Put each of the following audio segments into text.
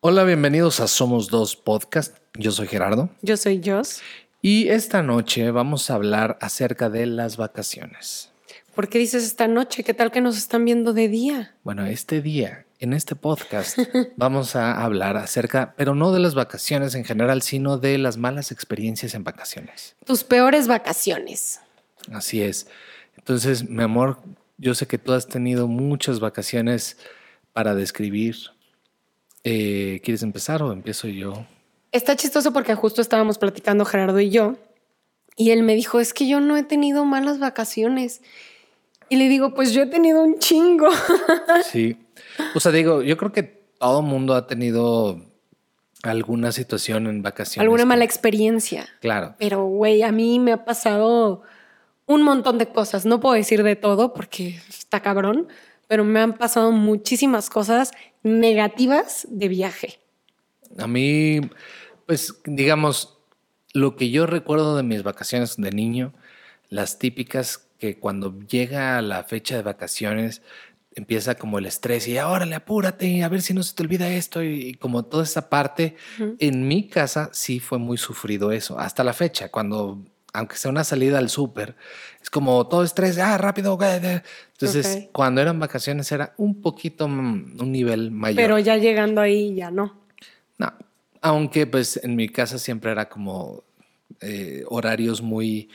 Hola, bienvenidos a Somos Dos Podcast. Yo soy Gerardo. Yo soy Jos. Y esta noche vamos a hablar acerca de las vacaciones. ¿Por qué dices esta noche? ¿Qué tal que nos están viendo de día? Bueno, este día, en este podcast, vamos a hablar acerca, pero no de las vacaciones en general, sino de las malas experiencias en vacaciones. Tus peores vacaciones. Así es. Entonces, mi amor, yo sé que tú has tenido muchas vacaciones para describir. Eh, ¿Quieres empezar o empiezo yo? Está chistoso porque justo estábamos platicando Gerardo y yo, y él me dijo, es que yo no he tenido malas vacaciones. Y le digo, pues yo he tenido un chingo. Sí. O sea, digo, yo creo que todo mundo ha tenido alguna situación en vacaciones. Alguna mala experiencia. Claro. Pero, güey, a mí me ha pasado un montón de cosas. No puedo decir de todo porque está cabrón, pero me han pasado muchísimas cosas negativas de viaje. A mí, pues, digamos, lo que yo recuerdo de mis vacaciones de niño, las típicas que cuando llega la fecha de vacaciones empieza como el estrés y órale, apúrate, a ver si no se te olvida esto y, y como toda esa parte. En mi casa sí fue muy sufrido eso, hasta la fecha, cuando, aunque sea una salida al súper, es como todo estrés, ah, rápido. Entonces, Ok. cuando eran vacaciones era un poquito, mm, un nivel mayor. Pero ya llegando ahí, ya no. No, aunque pues en mi casa siempre era como eh, horarios muy,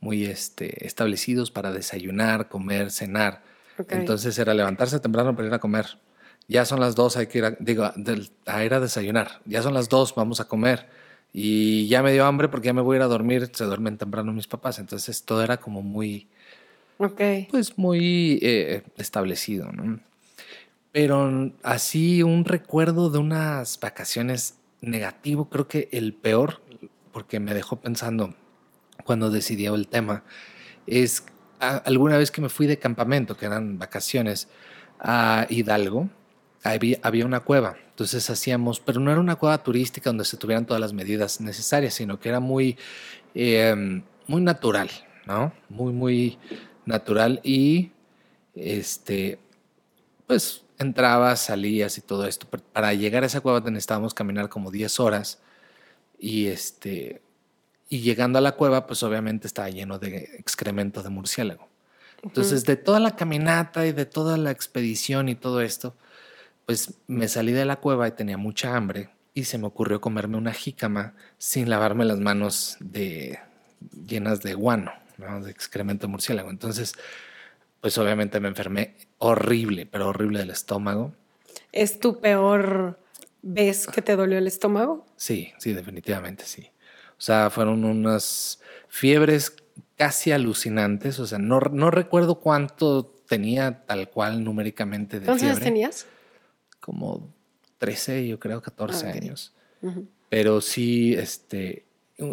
muy este, establecidos para desayunar, comer, cenar. Ok. Entonces era levantarse temprano para ir a comer. Ya son las dos, hay que ir a, digo, del- a ir a desayunar. Ya son las dos, vamos a comer. Y ya me dio hambre porque ya me voy a ir a dormir. Se duermen temprano mis papás. Entonces todo era como muy, Ok. pues muy eh, establecido, ¿no? Pero así un recuerdo de unas vacaciones negativo, creo que el peor, porque me dejó pensando cuando decidió el tema, es alguna vez que me fui de campamento, que eran vacaciones, a Hidalgo, había, había una cueva. Entonces hacíamos, pero no era una cueva turística donde se tuvieran todas las medidas necesarias, sino que era muy, eh, muy natural, ¿no? Muy, muy natural y este, pues entrabas, salías y todo esto. Pero para llegar a esa cueva necesitábamos caminar como 10 horas y este, y llegando a la cueva, pues obviamente estaba lleno de excremento de murciélago. Entonces, de toda la caminata y de toda la expedición y todo esto, pues me salí de la cueva y tenía mucha hambre y se me ocurrió comerme una jícama sin lavarme las manos de llenas de guano, ¿no? de excremento murciélago. Entonces, pues obviamente me enfermé horrible, pero horrible del estómago. ¿Es tu peor vez que te dolió el estómago? Sí, sí, definitivamente sí. O sea, fueron unas fiebres casi alucinantes. O sea, no, no recuerdo cuánto tenía tal cual numéricamente de ¿Cuántos años tenías? Como 13, yo creo, 14 Ah, años. Pero sí, este,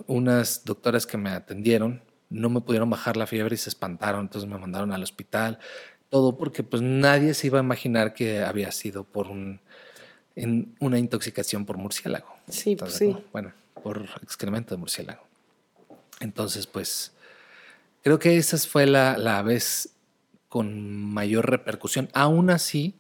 unas doctoras que me atendieron no me pudieron bajar la fiebre y se espantaron, entonces me mandaron al hospital. Todo porque pues nadie se iba a imaginar que había sido por un, en una intoxicación por murciélago. Sí, ¿Estás pues sí. Bueno, por excremento de murciélago. Entonces, pues, creo que esa fue la, la vez con mayor repercusión. Aún así,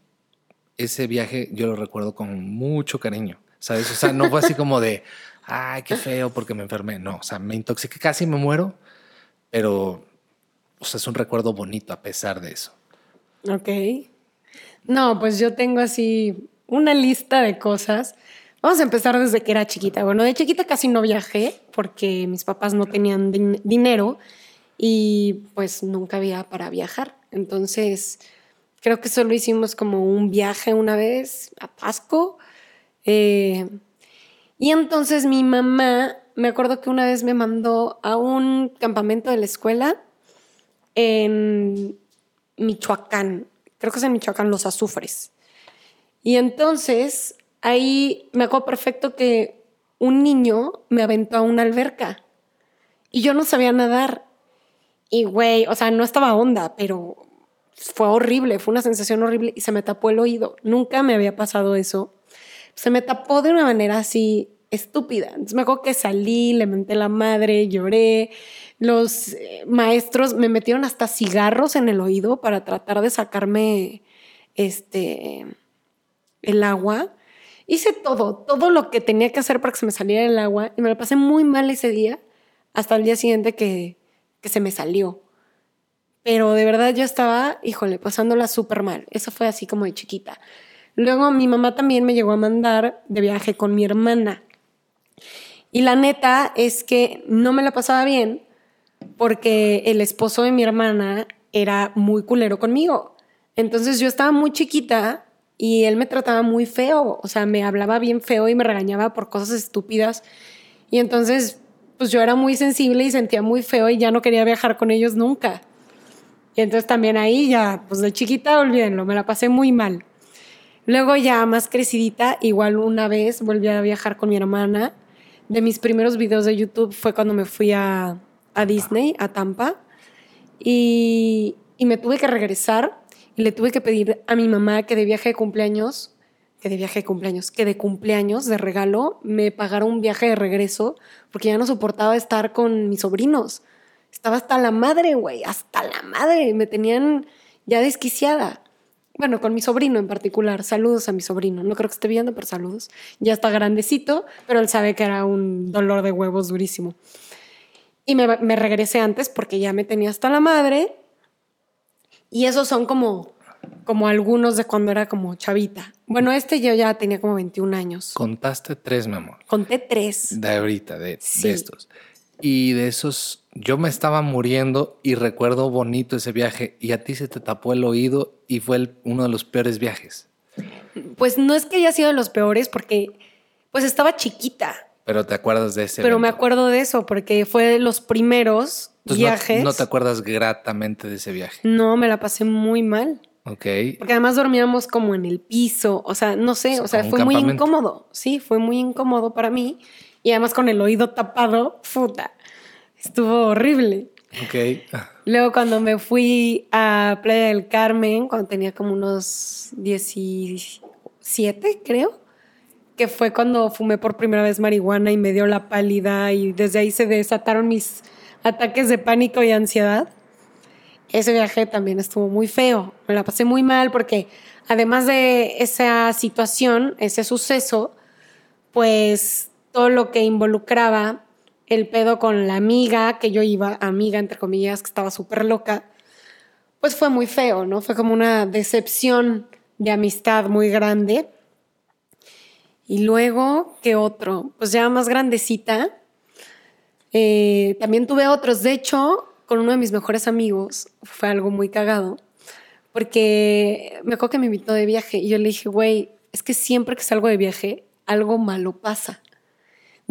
ese viaje yo lo recuerdo con mucho cariño, ¿sabes? O sea, no fue así como de, ay, qué feo porque me enfermé. No, o sea, me intoxiqué, casi me muero, pero, o sea, es un recuerdo bonito a pesar de eso. Ok. No, pues yo tengo así una lista de cosas. Vamos a empezar desde que era chiquita. Bueno, de chiquita casi no viajé porque mis papás no tenían din- dinero y pues nunca había para viajar. Entonces, creo que solo hicimos como un viaje una vez a Pasco. Eh, y entonces mi mamá, me acuerdo que una vez me mandó a un campamento de la escuela en Michoacán. Creo que es en Michoacán, Los Azufres. Y entonces ahí me acuerdo perfecto que un niño me aventó a una alberca y yo no sabía nadar. Y güey, o sea, no estaba onda, pero fue horrible, fue una sensación horrible y se me tapó el oído. Nunca me había pasado eso. Se me tapó de una manera así estúpida. Entonces me acuerdo que salí, le menté la madre, lloré. Los eh, maestros me metieron hasta cigarros en el oído para tratar de sacarme este el agua. hice todo, todo lo que tenía que hacer para que se me saliera el agua y me lo pasé muy mal ese día hasta el día siguiente que, que se me salió. Pero de verdad yo estaba, híjole, pasándola súper mal. Eso fue así como de chiquita. Luego mi mamá también me llegó a mandar de viaje con mi hermana. Y la neta es que no me la pasaba bien porque el esposo de mi hermana era muy culero conmigo. Entonces yo estaba muy chiquita y él me trataba muy feo, o sea, me hablaba bien feo y me regañaba por cosas estúpidas. Y entonces, pues yo era muy sensible y sentía muy feo y ya no quería viajar con ellos nunca. Y entonces también ahí ya, pues de chiquita, olvídenlo, me la pasé muy mal. Luego ya más crecidita, igual una vez volví a viajar con mi hermana. De mis primeros videos de YouTube fue cuando me fui a, a Disney, a Tampa, y, y me tuve que regresar y le tuve que pedir a mi mamá que de viaje de cumpleaños, que de viaje de cumpleaños, que de cumpleaños, de regalo, me pagara un viaje de regreso, porque ya no soportaba estar con mis sobrinos. Estaba hasta la madre, güey, hasta la madre. Me tenían ya desquiciada. Bueno, con mi sobrino en particular. Saludos a mi sobrino. No creo que esté viendo, pero saludos. Ya está grandecito, pero él sabe que era un dolor de huevos durísimo. Y me, me regresé antes porque ya me tenía hasta la madre. Y esos son como, como algunos de cuando era como chavita. Bueno, este yo ya tenía como 21 años. Contaste tres, mi amor. Conté tres. De ahorita, de, Sí. de estos. Y de esos, yo me estaba muriendo y recuerdo bonito ese viaje. Y a ti se te tapó el oído y fue el- uno de los peores viajes. Pues no es que haya sido de los peores porque pues estaba chiquita. Pero te acuerdas de ese Pero me evento. acuerdo de eso porque fue de los primeros Entonces, no- viajes. No, te acuerdas gratamente de ese viaje. No, me la pasé muy mal. Ok. Porque además dormíamos como en el piso. O sea, no sé, o sea, como un fue muy incómodo. Sí, fue muy incómodo para mí. Y además con el oído tapado, puta. Estuvo horrible. Ok. Luego cuando me fui a Playa del Carmen, cuando tenía como unos 17, creo, que fue cuando fumé por primera vez marihuana y me dio la pálida y desde ahí se desataron mis ataques de pánico y ansiedad. Ese viaje también estuvo muy feo, me la pasé muy mal porque además de esa situación, ese suceso, pues todo lo que involucraba el pedo con la amiga que yo iba, amiga entre comillas, que estaba súper loca, pues fue muy feo, ¿no? Fue como una decepción de amistad muy grande. Y luego, ¿qué otro? Pues ya más grandecita. eh, también tuve otros. De hecho, con uno de mis mejores amigos fue algo muy cagado. Porque me acuerdo que me invitó de viaje y yo le dije, güey, es que siempre que salgo de viaje, algo malo pasa.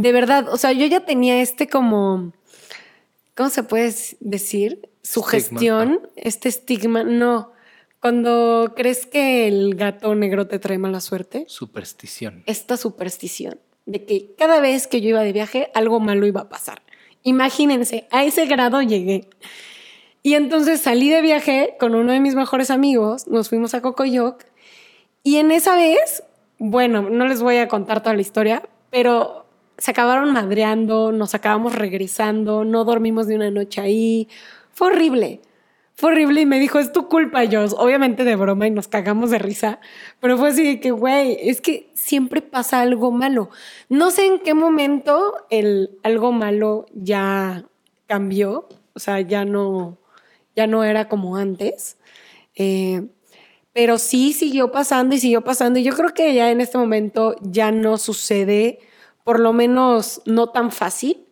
De verdad, o sea, yo ya tenía este como, ¿cómo se puede decir? Sugestión, este estigma. No, cuando crees que el gato negro te trae mala suerte, Superstición. esta superstición de que cada vez que yo iba de viaje, algo malo iba a pasar. Imagínense, a ese grado llegué. Y entonces salí de viaje con uno de mis mejores amigos, nos fuimos a Cocoyoc y en esa vez, bueno, no les voy a contar toda la historia, pero se acabaron madreando, nos acabamos regresando, no dormimos ni una noche ahí. Fue horrible. Fue horrible y me dijo, es tu culpa, yo, obviamente de broma y nos cagamos de risa, pero fue así de que, güey, es que siempre pasa algo malo. No sé en qué momento el algo malo ya cambió, o sea, ya no, ya no era como antes, eh, pero sí siguió pasando y siguió pasando y yo creo que ya en este momento ya no sucede, por lo menos no tan fácil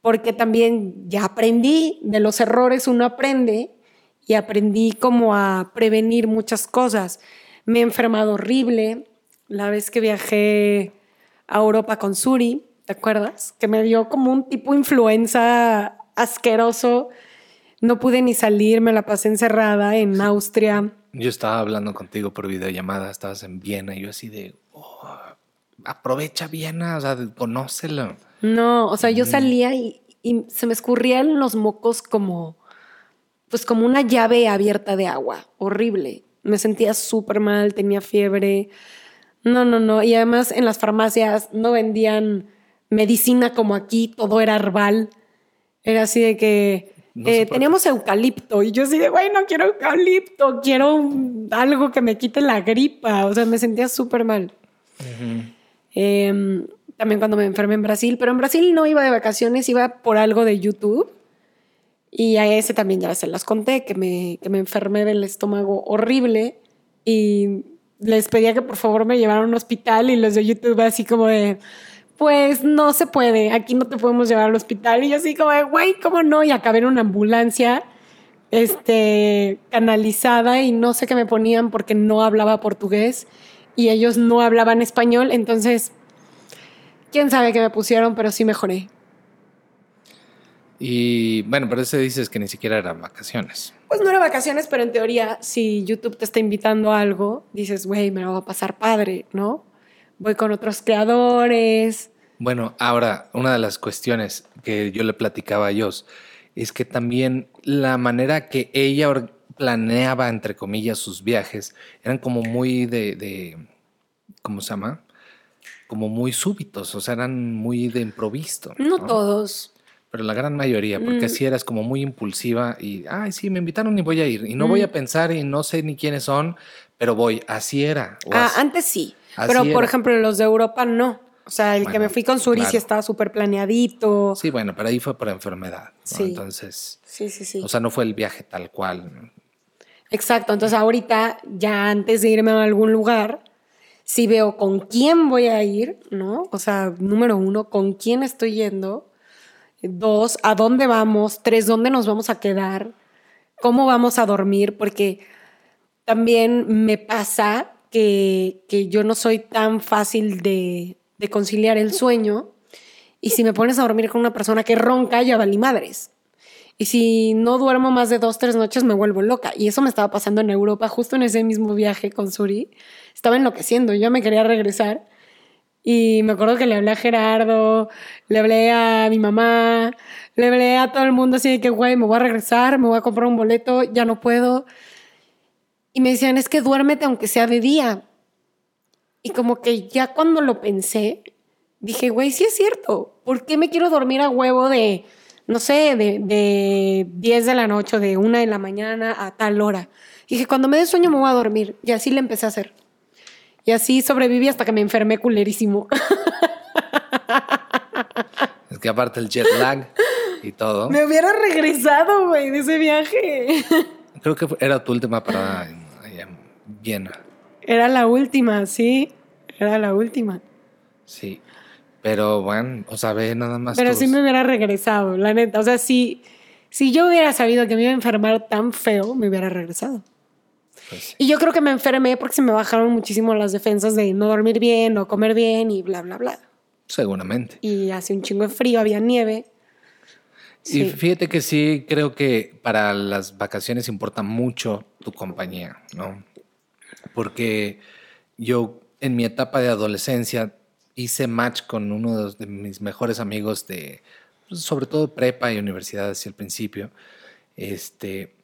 porque también ya aprendí de los errores, uno aprende y aprendí como a prevenir muchas cosas. Me he enfermado horrible la vez que viajé a Europa con Suri, ¿te acuerdas? Que me dio como un tipo influenza asqueroso. No pude ni salir, me la pasé encerrada en Austria. Yo estaba hablando contigo por videollamada, estabas en Viena y yo así de, "Oh, aprovecha Viena, o sea, conócelo. No, o sea, yo salía y, y se me escurrían los mocos como, pues como una llave abierta de agua, horrible. Me sentía súper mal, tenía fiebre. No, no, no. Y además en las farmacias no vendían medicina como aquí, todo era herbal. Era así de que No eh, teníamos eucalipto y yo así de, güey, no quiero eucalipto, quiero algo que me quite la gripa. O sea, me sentía súper mal. Em, también cuando me enfermé en Brasil, pero en Brasil no iba de vacaciones, iba por algo de YouTube. Y a ese también ya se las conté, que me, que me enfermé del estómago horrible y les pedía que por favor me llevaran a un hospital y los de YouTube así como de, pues no se puede, aquí no te podemos llevar al hospital. Y yo así como de, güey, ¿cómo no? Y acabé en una ambulancia este, canalizada y no sé qué me ponían porque no hablaba portugués y ellos no hablaban español. Entonces, quién sabe qué me pusieron, pero sí mejoré. Y bueno, pero ese dices que ni siquiera eran vacaciones. Pues no eran vacaciones, pero en teoría, si YouTube te está invitando a algo, dices, güey, me lo va a pasar padre, ¿no? Voy con otros creadores. Bueno, ahora, una de las cuestiones que yo le platicaba a Jos es que también la manera que ella planeaba, entre comillas, sus viajes, eran como muy de, de ¿cómo se llama? Como muy súbitos, o sea, eran muy de improviso. No, todos. Pero la gran mayoría, porque así mm. eras como muy impulsiva y, ay, sí, me invitaron y voy a ir. Y no voy a mm. pensar y no sé ni quiénes son, pero voy. Así era. ah, antes sí. pero, por ejemplo, los de Europa no. O sea, el que me fui con Suri sí estaba súper planeadito. Sí, bueno, pero ahí fue por enfermedad. Sí. Entonces. Sí, sí, sí. O sea, no fue el viaje tal cual. Exacto. Entonces, ahorita, ya antes de irme a algún lugar, sí veo con quién voy a ir, ¿no? O sea, número uno, con quién estoy yendo Dos, ¿a dónde vamos? Tres, ¿dónde nos vamos a quedar? ¿Cómo vamos a dormir? Porque también me pasa que, yo no soy tan fácil de, conciliar el sueño. Y si me pones a dormir con una persona que ronca, ya valí madres. Y si no duermo más de dos, tres noches, me vuelvo loca. Y eso me estaba pasando en Europa, justo en ese mismo viaje con Suri. Estaba enloqueciendo, yo me quería regresar. Y me acuerdo que le hablé a Gerardo, le hablé a mi mamá, le hablé a todo el mundo así de que, güey, me voy a regresar, me voy a comprar un boleto, ya no puedo. Y me decían, es que duérmete aunque sea de día. Y como que ya cuando lo pensé, dije, güey, sí es cierto. ¿Por qué me quiero dormir a huevo de, no sé, de, de 10 de la noche, de 1 de la mañana a tal hora? Y dije, cuando me dé sueño me voy a dormir. Y así le empecé a hacer. Y así sobreviví hasta que me enfermé culerísimo. Es que aparte el jet lag y todo. Me hubiera regresado, güey, de ese viaje. Creo que era tu última parada en, Viena. Era la última, sí. Era la última. Sí. Pero bueno, o sea, ve nada más. Pero sí me hubiera regresado, la neta. O sea, si, si yo hubiera sabido que me iba a enfermar tan feo, me hubiera regresado. Pues y yo creo que me enfermé porque se me bajaron muchísimo las defensas de no dormir bien, no comer bien y bla, bla, bla. Seguramente. Y hace un chingo de frío, había nieve. Y fíjate que sí, creo que para las vacaciones importa mucho tu compañía, ¿no? Porque yo en mi etapa de adolescencia hice match con uno de mis mejores amigos de, pues, sobre todo prepa y universidad hacia el principio. Este,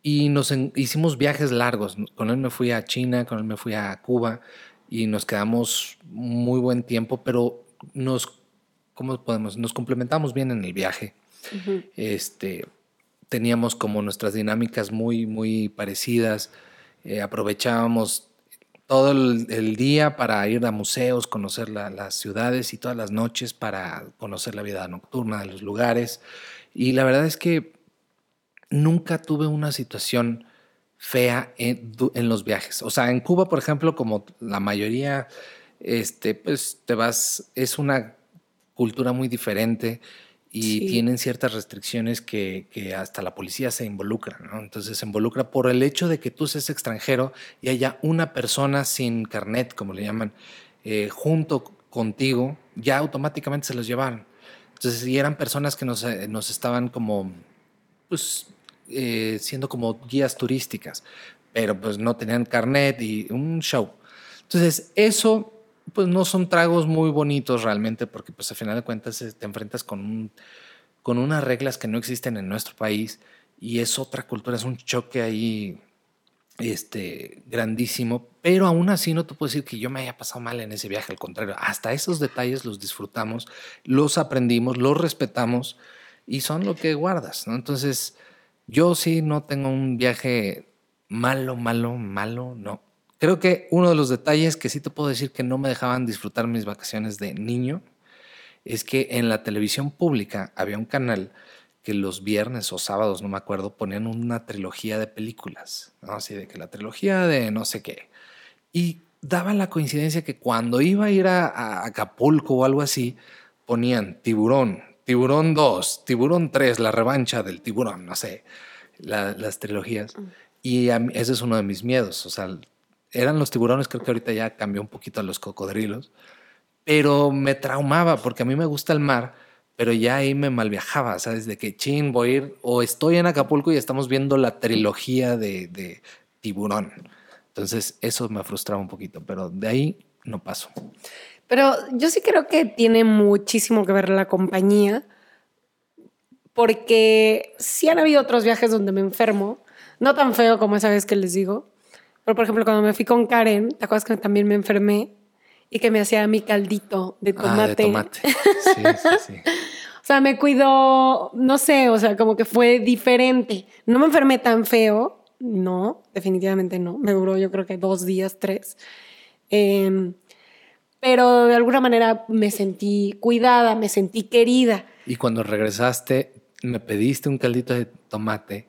y nos hicimos viajes largos. Con él me fui a China, con él me fui a Cuba y nos quedamos muy buen tiempo, pero nos, ¿cómo podemos? Nos complementamos bien en el viaje. Este, teníamos como nuestras dinámicas muy, muy parecidas. Eh, aprovechábamos todo el, día para ir a museos, conocer las ciudades y todas las noches para conocer la vida nocturna de los lugares. Y la verdad es que nunca tuve una situación fea en, los viajes. O sea, en Cuba, por ejemplo, como la mayoría, este, pues te vas, es una cultura muy diferente y tienen ciertas restricciones que, hasta la policía se involucra, ¿no? Entonces se involucra por el hecho de que tú seas extranjero y haya una persona sin carnet, como le llaman, eh, junto contigo, ya automáticamente se los llevaron. Entonces, si eran personas que nos, eh, nos estaban como, pues, eh, siendo como guías turísticas, pero pues no tenían carnet y un show. Entonces, eso pues no son tragos muy bonitos realmente porque pues al final de cuentas te enfrentas con, con unas reglas que no existen en nuestro país y es otra cultura, es un choque ahí este, grandísimo, pero aún así no te puedo decir que yo me haya pasado mal en ese viaje, al contrario, hasta esos detalles los disfrutamos, los aprendimos, los respetamos y son lo que guardas, ¿no? Entonces, yo sí no tengo un viaje malo, malo, malo, no. Creo que uno de los detalles que sí te puedo decir que no me dejaban disfrutar mis vacaciones de niño es que en la televisión pública había un canal que los viernes o sábados, no me acuerdo, ponían una trilogía de películas, ¿no? Así de que la trilogía de no sé qué. Y daba la coincidencia que cuando iba a ir a, Acapulco o algo así, ponían tiburón, tiburón 2, tiburón 3, la revancha del tiburón, no sé, las trilogías. Mm. Y ese es uno de mis miedos, o sea, eran los tiburones, creo que ahorita ya cambió un poquito a los cocodrilos, pero me traumaba porque a mí me gusta el mar, pero ya ahí me malviajaba, ¿sabes? De que chin, voy a ir, o estoy en Acapulco y estamos viendo la trilogía de, de tiburón. Entonces eso me frustraba un poquito, pero de ahí no paso. Pero yo sí creo que tiene muchísimo que ver la compañía, porque sí han habido otros viajes donde me enfermo, no tan feo como esa vez que les digo, pero, por ejemplo, cuando me fui con Karen, ¿te acuerdas que también me enfermé? Y que me hacía mi caldito de tomate. Ah, de tomate. Sí, sí, sí. o sea, me cuidó, no sé, o sea, como que fue diferente. No me enfermé tan feo, no, definitivamente no. Me duró yo creo que dos días, tres. Em, pero de alguna manera me sentí cuidada, me sentí querida. Y cuando regresaste, me pediste un caldito de tomate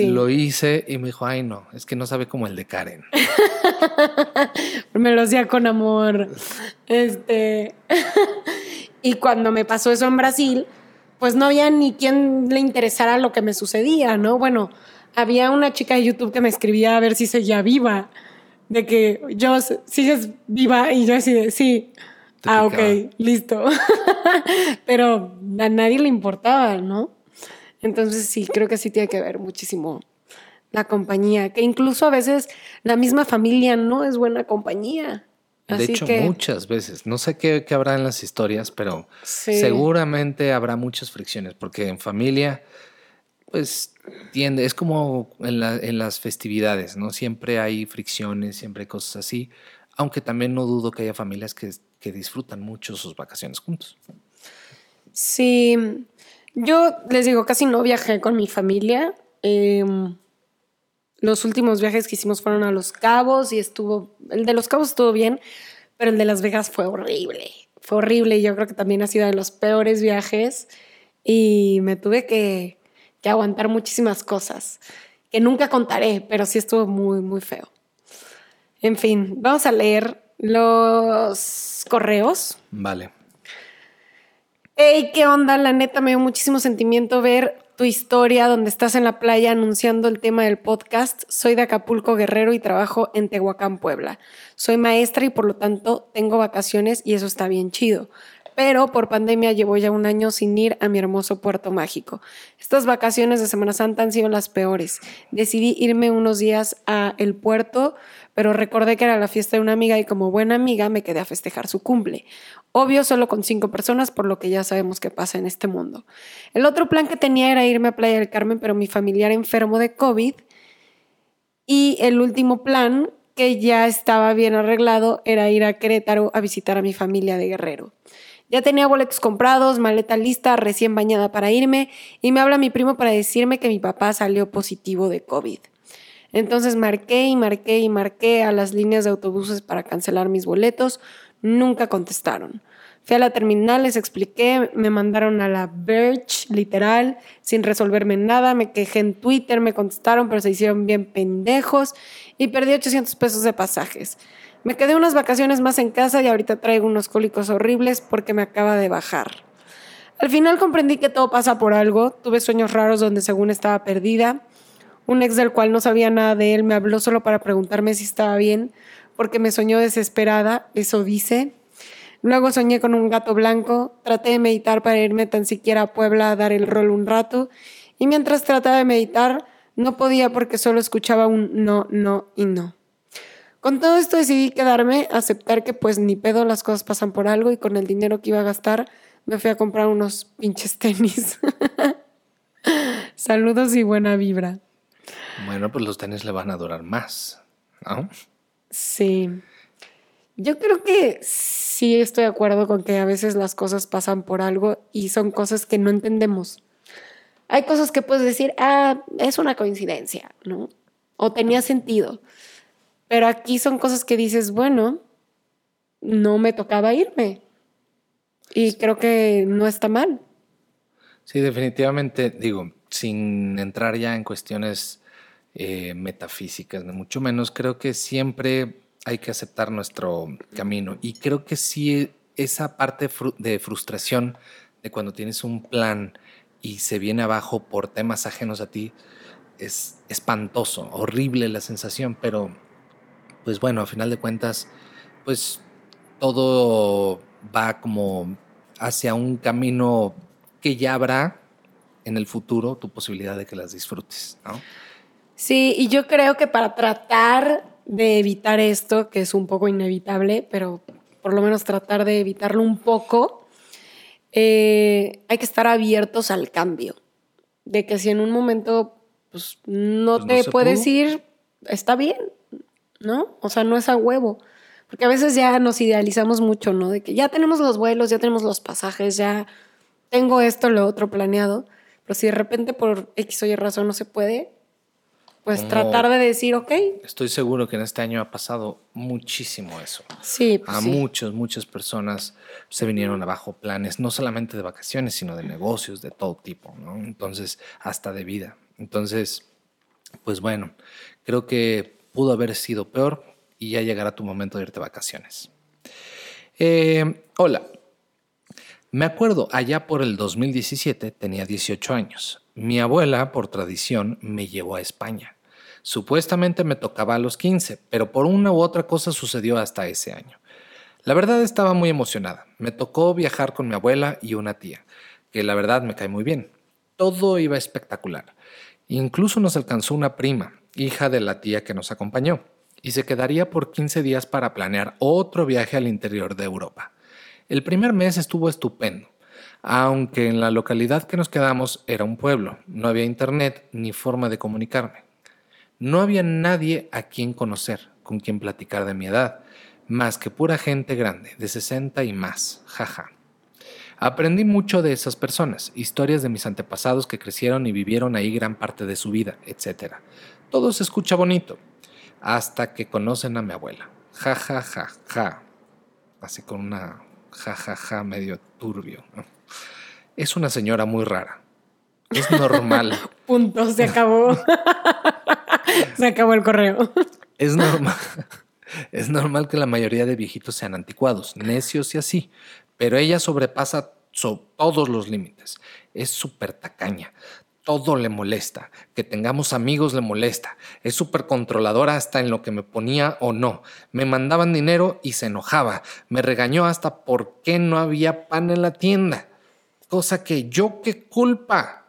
lo hice y me dijo, ay no, es que no sabe como el de Karen. me lo hacía con amor. Este. y cuando me pasó eso en Brasil, pues no había ni quien le interesara lo que me sucedía, ¿no? Bueno, había una chica de YouTube que me escribía a ver si seguía viva. De que yo sigues viva y yo así de sí. ah, ok, listo. Pero a nadie le importaba, ¿no? Entonces sí, creo que sí tiene que ver muchísimo la compañía, que incluso a veces la misma familia no es buena compañía. de hecho, muchas veces. No sé qué, habrá en las historias, pero seguramente habrá muchas fricciones, porque en familia, pues tiende, es como en, en, las festividades, ¿no? Siempre hay fricciones, siempre hay cosas así, aunque también no dudo que haya familias que, que disfrutan mucho sus vacaciones juntos. Sí, yo les digo, casi no viajé con mi familia. Em, los últimos viajes que hicimos fueron a Los Cabos y estuvo, el de Los Cabos estuvo bien, pero el de Las Vegas fue horrible. Fue horrible yo creo que también ha sido de los peores viajes y me tuve que, que aguantar muchísimas cosas que nunca contaré, pero sí estuvo muy, muy feo. En fin, vamos a leer los correos. Vale. Hey, ¿qué onda? La neta me dio muchísimo sentimiento ver tu historia donde estás en la playa anunciando el tema del podcast. Soy de Acapulco Guerrero y trabajo en Tehuacán, Puebla. Soy maestra y por lo tanto tengo vacaciones y eso está bien chido. Pero por pandemia llevo ya un año sin ir a mi hermoso puerto mágico. Estas vacaciones de Semana Santa han sido las peores. Decidí irme unos días a el puerto, pero recordé que era la fiesta de una amiga y como buena amiga me quedé a festejar su cumple. Obvio, solo con cinco personas, por lo que ya sabemos qué pasa en este mundo. El otro plan que tenía era irme a Playa del Carmen, pero mi familiar enfermo de COVID. Y el último plan, que ya estaba bien arreglado, era ir a Querétaro a visitar a mi familia de Guerrero. Ya tenía boletos comprados, maleta lista, recién bañada para irme, y me habla mi primo para decirme que mi papá salió positivo de COVID. Entonces marqué y marqué y marqué a las líneas de autobuses para cancelar mis boletos nunca contestaron. Fui a la terminal, les expliqué, me mandaron a la Birch, literal, sin resolverme nada, me quejé en Twitter, me contestaron, pero se hicieron bien pendejos y perdí 800 pesos de pasajes. Me quedé unas vacaciones más en casa y ahorita traigo unos cólicos horribles porque me acaba de bajar. Al final comprendí que todo pasa por algo, tuve sueños raros donde según estaba perdida. Un ex del cual no sabía nada de él me habló solo para preguntarme si estaba bien, porque me soñó desesperada, eso dice. Luego soñé con un gato blanco, traté de meditar para irme tan siquiera a Puebla a dar el rol un rato, y mientras trataba de meditar, no podía porque solo escuchaba un no, no y no. Con todo esto decidí quedarme, aceptar que pues ni pedo las cosas pasan por algo y con el dinero que iba a gastar me fui a comprar unos pinches tenis. Saludos y buena vibra. Bueno, pues los tenis le van a durar más, ¿no? Sí. Yo creo que sí estoy de acuerdo con que a veces las cosas pasan por algo y son cosas que no entendemos. Hay cosas que puedes decir, ah, es una coincidencia, ¿no? O tenía sentido. Pero aquí son cosas que dices, bueno, no me tocaba irme. Y creo que no está mal. Sí, definitivamente, digo, sin entrar ya en cuestiones eh, metafísicas, ni mucho menos, creo que siempre hay que aceptar nuestro camino. Y creo que sí, esa parte de frustración de cuando tienes un plan y se viene abajo por temas ajenos a ti, es espantoso, horrible la sensación, pero pues bueno, a final de cuentas, pues todo va como hacia un camino que ya habrá en el futuro tu posibilidad de que las disfrutes, ¿no? Sí, y yo creo que para tratar de evitar esto, que es un poco inevitable, pero por lo menos tratar de evitarlo un poco, eh, hay que estar abiertos al cambio. De que si en un momento pues, no pues te puedes ir, está bien, ¿no? O sea, no es a huevo. Porque a veces ya nos idealizamos mucho, ¿no? De que ya tenemos los vuelos, ya tenemos los pasajes, ya tengo esto, lo otro planeado. Pero si de repente por X o Y razón no se puede, pues tratar de decir, ok. Estoy seguro que en este año ha pasado muchísimo eso. Sí. Pues a muchas, muchas personas se vinieron abajo planes, no solamente de vacaciones, sino de negocios, de todo tipo, ¿no? Entonces, hasta de vida. Entonces, pues bueno, creo que pudo haber sido peor y ya llegará tu momento de irte de vacaciones. Eh, hola. Me acuerdo, allá por el 2017 tenía 18 años. Mi abuela, por tradición, me llevó a España. Supuestamente me tocaba a los 15, pero por una u otra cosa sucedió hasta ese año. La verdad estaba muy emocionada. Me tocó viajar con mi abuela y una tía, que la verdad me cae muy bien. Todo iba espectacular. Incluso nos alcanzó una prima, hija de la tía que nos acompañó, y se quedaría por 15 días para planear otro viaje al interior de Europa. El primer mes estuvo estupendo, aunque en la localidad que nos quedamos era un pueblo, no había internet ni forma de comunicarme. No había nadie a quien conocer, con quien platicar de mi edad, más que pura gente grande, de 60 y más, jaja. Aprendí mucho de esas personas, historias de mis antepasados que crecieron y vivieron ahí gran parte de su vida, etc. Todo se escucha bonito, hasta que conocen a mi abuela. Ja, ja, ja, ja. Así con una ja, ja, ja medio turbio. Es una señora muy rara. Es normal. Punto, se acabó. se acabó el correo. es normal. Es normal que la mayoría de viejitos sean anticuados, necios y así, pero ella sobrepasa todos los límites. Es súper tacaña. Todo le molesta. Que tengamos amigos le molesta. Es súper controladora hasta en lo que me ponía o no. Me mandaban dinero y se enojaba. Me regañó hasta por qué no había pan en la tienda. Cosa que yo qué culpa.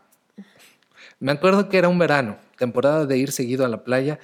Me acuerdo que era un verano, temporada de ir seguido a la playa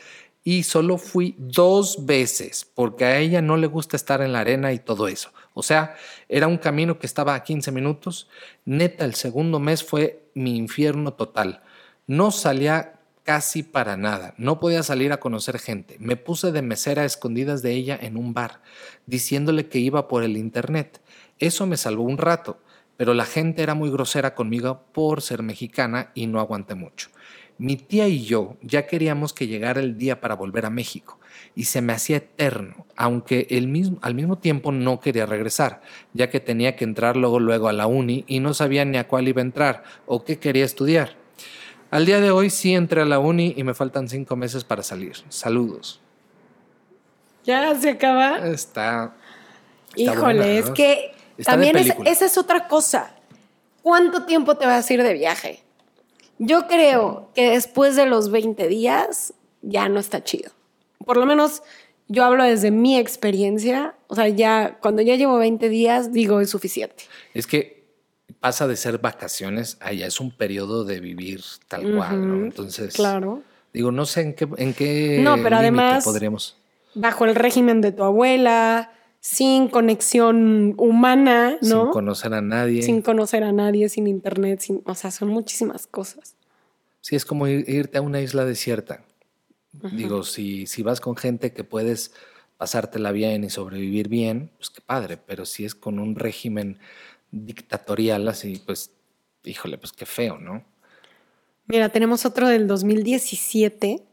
y solo fui dos veces porque a ella no le gusta estar en la arena y todo eso. O sea, era un camino que estaba a 15 minutos. Neta, el segundo mes fue mi infierno total. No salía casi para nada. No podía salir a conocer gente. Me puse de mesera a escondidas de ella en un bar, diciéndole que iba por el internet. Eso me salvó un rato, pero la gente era muy grosera conmigo por ser mexicana y no aguanté mucho. Mi tía y yo ya queríamos que llegara el día para volver a México y se me hacía eterno, aunque mismo, al mismo tiempo no quería regresar, ya que tenía que entrar luego luego a la uni y no sabía ni a cuál iba a entrar o qué quería estudiar. Al día de hoy sí entré a la uni y me faltan cinco meses para salir. Saludos. Ya se acaba. Está. Híjole, es que también esa es otra cosa. ¿Cuánto tiempo te vas a ir de viaje? Yo creo que después de los 20 días ya no está chido. Por lo menos yo hablo desde mi experiencia. O sea, ya cuando ya llevo 20 días, digo, es suficiente. Es que pasa de ser vacaciones allá es un periodo de vivir tal cual, ¿no? Entonces. Claro. Digo, no sé en qué, en qué no, pero además, podríamos. Bajo el régimen de tu abuela, sin conexión humana, ¿no? Sin conocer a nadie. Sin conocer a nadie, sin internet, sin, o sea, son muchísimas cosas. Sí, es como irte a una isla desierta. Digo, si, si vas con gente que puedes pasártela bien y sobrevivir bien, pues qué padre, pero si es con un régimen dictatorial así, pues, híjole, pues qué feo, ¿no? Mira, tenemos otro del 2017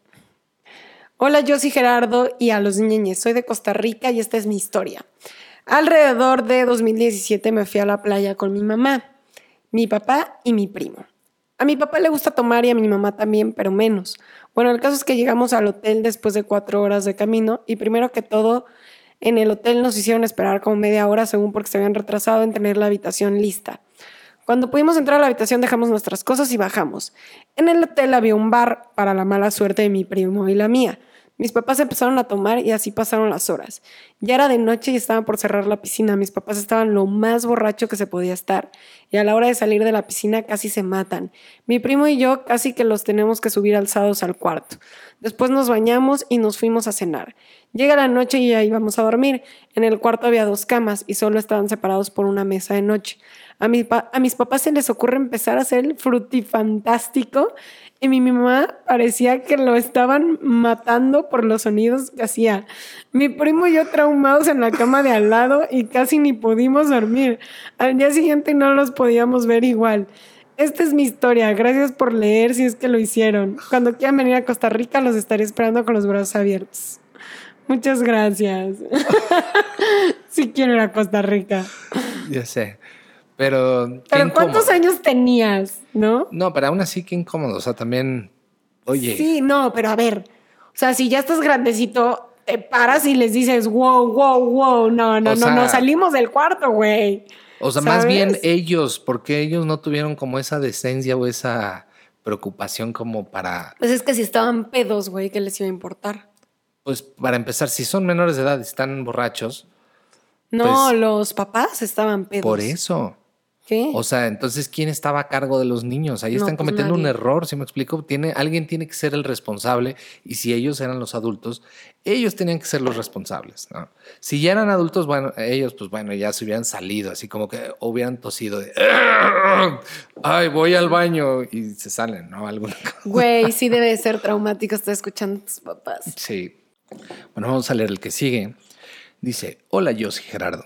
Hola, yo soy Gerardo y a los niñes. Soy de Costa Rica y esta es mi historia. Alrededor de 2017 me fui a la playa con mi mamá, mi papá y mi primo. A mi papá le gusta tomar y a mi mamá también, pero menos. Bueno, el caso es que llegamos al hotel después de cuatro horas de camino y primero que todo, en el hotel nos hicieron esperar como media hora según porque se habían retrasado en tener la habitación lista. Cuando pudimos entrar a la habitación dejamos nuestras cosas y bajamos. En el hotel había un bar para la mala suerte de mi primo y la mía. Mis papás empezaron a tomar y así pasaron las horas. Ya era de noche y estaban por cerrar la piscina. Mis papás estaban lo más borracho que se podía estar y a la hora de salir de la piscina casi se matan. Mi primo y yo casi que los tenemos que subir alzados al cuarto. Después nos bañamos y nos fuimos a cenar. Llega la noche y ya íbamos a dormir. En el cuarto había dos camas y solo estaban separados por una mesa de noche. A, mis papás se les ocurre empezar a hacer el frutifantástico y mi mamá parecía que lo estaban matando por los sonidos que hacía. Mi primo y yo traumados en la cama de al lado y casi ni pudimos dormir. Al día siguiente no los podíamos ver igual. Esta es mi historia. Gracias por leer si es que lo hicieron. Cuando quieran venir a Costa Rica los estaré esperando con los brazos abiertos. Muchas gracias. sí quiero ir a Costa Rica. Ya sé. Pero. Pero ¿cuántos años tenías? ¿No? No, pero aún así, qué incómodo. O sea, también. Oye. Sí, no, pero a ver. O sea, si ya estás grandecito, te paras y les dices, wow, wow, wow. No, no, no, no, salimos del cuarto, güey. O sea, más bien ellos, porque ellos no tuvieron como esa decencia o esa preocupación como para. Pues es que si estaban pedos, güey, ¿qué les iba a importar? Pues para empezar, si son menores de edad y están borrachos. No, pues los papás estaban pedos. Por eso. O sea, entonces, ¿quién estaba a cargo de los niños? Ahí están pues cometiendo un error, si me explico. Tiene, alguien tiene que ser el responsable y si ellos eran los adultos, ellos tenían que ser los responsables. Si ya eran adultos, bueno, ellos, pues bueno, ya se hubieran salido, así como que hubieran tosido de, ay, voy al baño y se salen, ¿no? Alguna Güey, sí debe ser traumático estar escuchando a tus papás. Sí. Bueno, vamos a leer el que sigue. Dice, hola, yo soy Gerardo.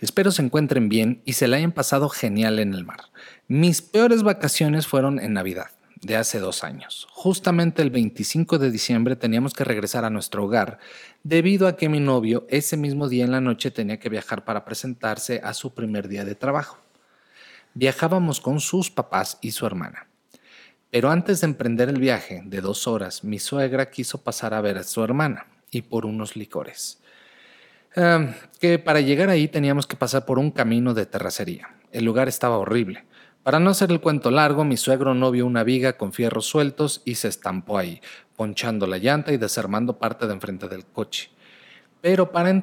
Espero se encuentren bien y se la hayan pasado genial en el mar. Mis peores vacaciones fueron en Navidad, de hace dos años. Justamente el 25 de diciembre teníamos que regresar a nuestro hogar debido a que mi novio ese mismo día en la noche tenía que viajar para presentarse a su primer día de trabajo. Viajábamos con sus papás y su hermana. Pero antes de emprender el viaje de dos horas, mi suegra quiso pasar a ver a su hermana y por unos licores. Em, que para llegar ahí teníamos que pasar por un camino de terracería. El lugar estaba horrible. Para no hacer el cuento largo, mi suegro no vio una viga con fierros sueltos y se estampó ahí, ponchando la llanta y desarmando parte de enfrente del coche. Pero para,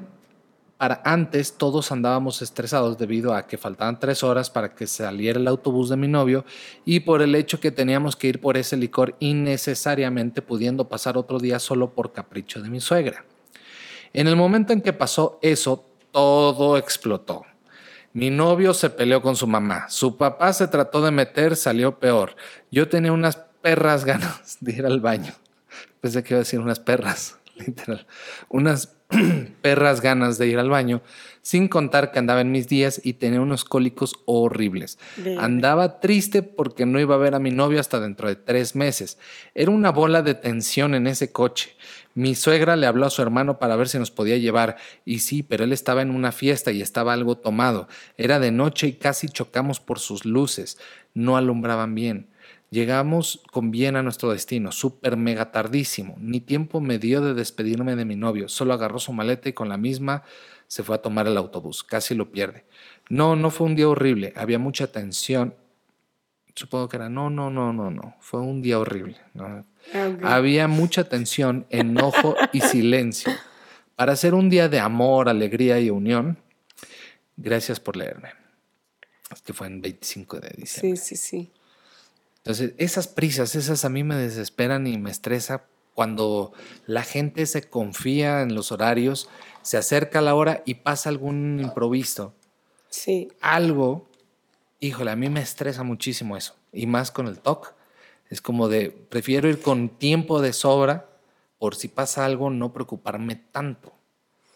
para antes todos andábamos estresados debido a que faltaban tres horas para que saliera el autobús de mi novio y por el hecho que teníamos que ir por ese licor innecesariamente pudiendo pasar otro día solo por capricho de mi suegra. En el momento en que pasó eso, todo explotó. Mi novio se peleó con su mamá. Su papá se trató de meter, salió peor. Yo tenía unas perras ganas de ir al baño. Pensé que iba a decir unas perras, literal. Unas perras ganas de ir al baño, sin contar que andaba en mis días y tenía unos cólicos horribles. Andaba triste porque no iba a ver a mi novio hasta dentro de tres meses. Era una bola de tensión en ese coche. Mi suegra le habló a su hermano para ver si nos podía llevar, y sí, pero él estaba en una fiesta y estaba algo tomado. Era de noche y casi chocamos por sus luces. No alumbraban bien. Llegamos con bien a nuestro destino, súper mega tardísimo. Ni tiempo me dio de despedirme de mi novio. Solo agarró su maleta y con la misma se fue a tomar el autobús. Casi lo pierde. No, no fue un día horrible. Había mucha tensión. Supongo que era, no, no, no, no, no. Fue un día horrible. Había mucha tensión, enojo y silencio. Para hacer un día de amor, alegría y unión, gracias por leerme. Este fue en 25 de diciembre. Sí, sí, sí. Entonces, esas prisas, esas a mí me desesperan y me estresa cuando la gente se confía en los horarios, se acerca a la hora y pasa algún improviso. Sí. Algo, híjole, a mí me estresa muchísimo eso. Y más con el TOC. Es como de, prefiero ir con tiempo de sobra por si pasa algo, no preocuparme tanto.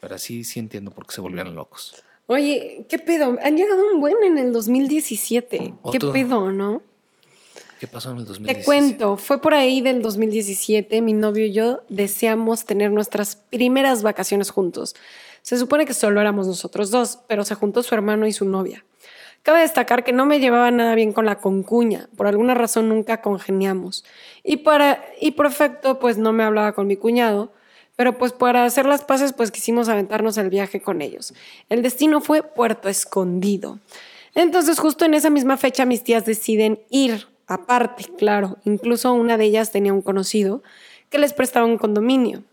Pero así sí entiendo por qué se volvieron locos. Oye, ¿qué pedo? Han llegado un buen en el 2017. ¿Qué pedo, no? ¿Qué pasó en el 2017? Te cuento, fue por ahí del 2017, mi novio y yo deseamos tener nuestras primeras vacaciones juntos. Se supone que solo éramos nosotros dos, pero se juntó su hermano y su novia. Cabe destacar que no me llevaba nada bien con la concuña, por alguna razón nunca congeniamos. Y, para, y por efecto, pues no me hablaba con mi cuñado, pero pues para hacer las paces, pues quisimos aventarnos el viaje con ellos. El destino fue Puerto Escondido. Entonces, justo en esa misma fecha, mis tías deciden ir aparte, claro. Incluso una de ellas tenía un conocido que les prestaba un condominio.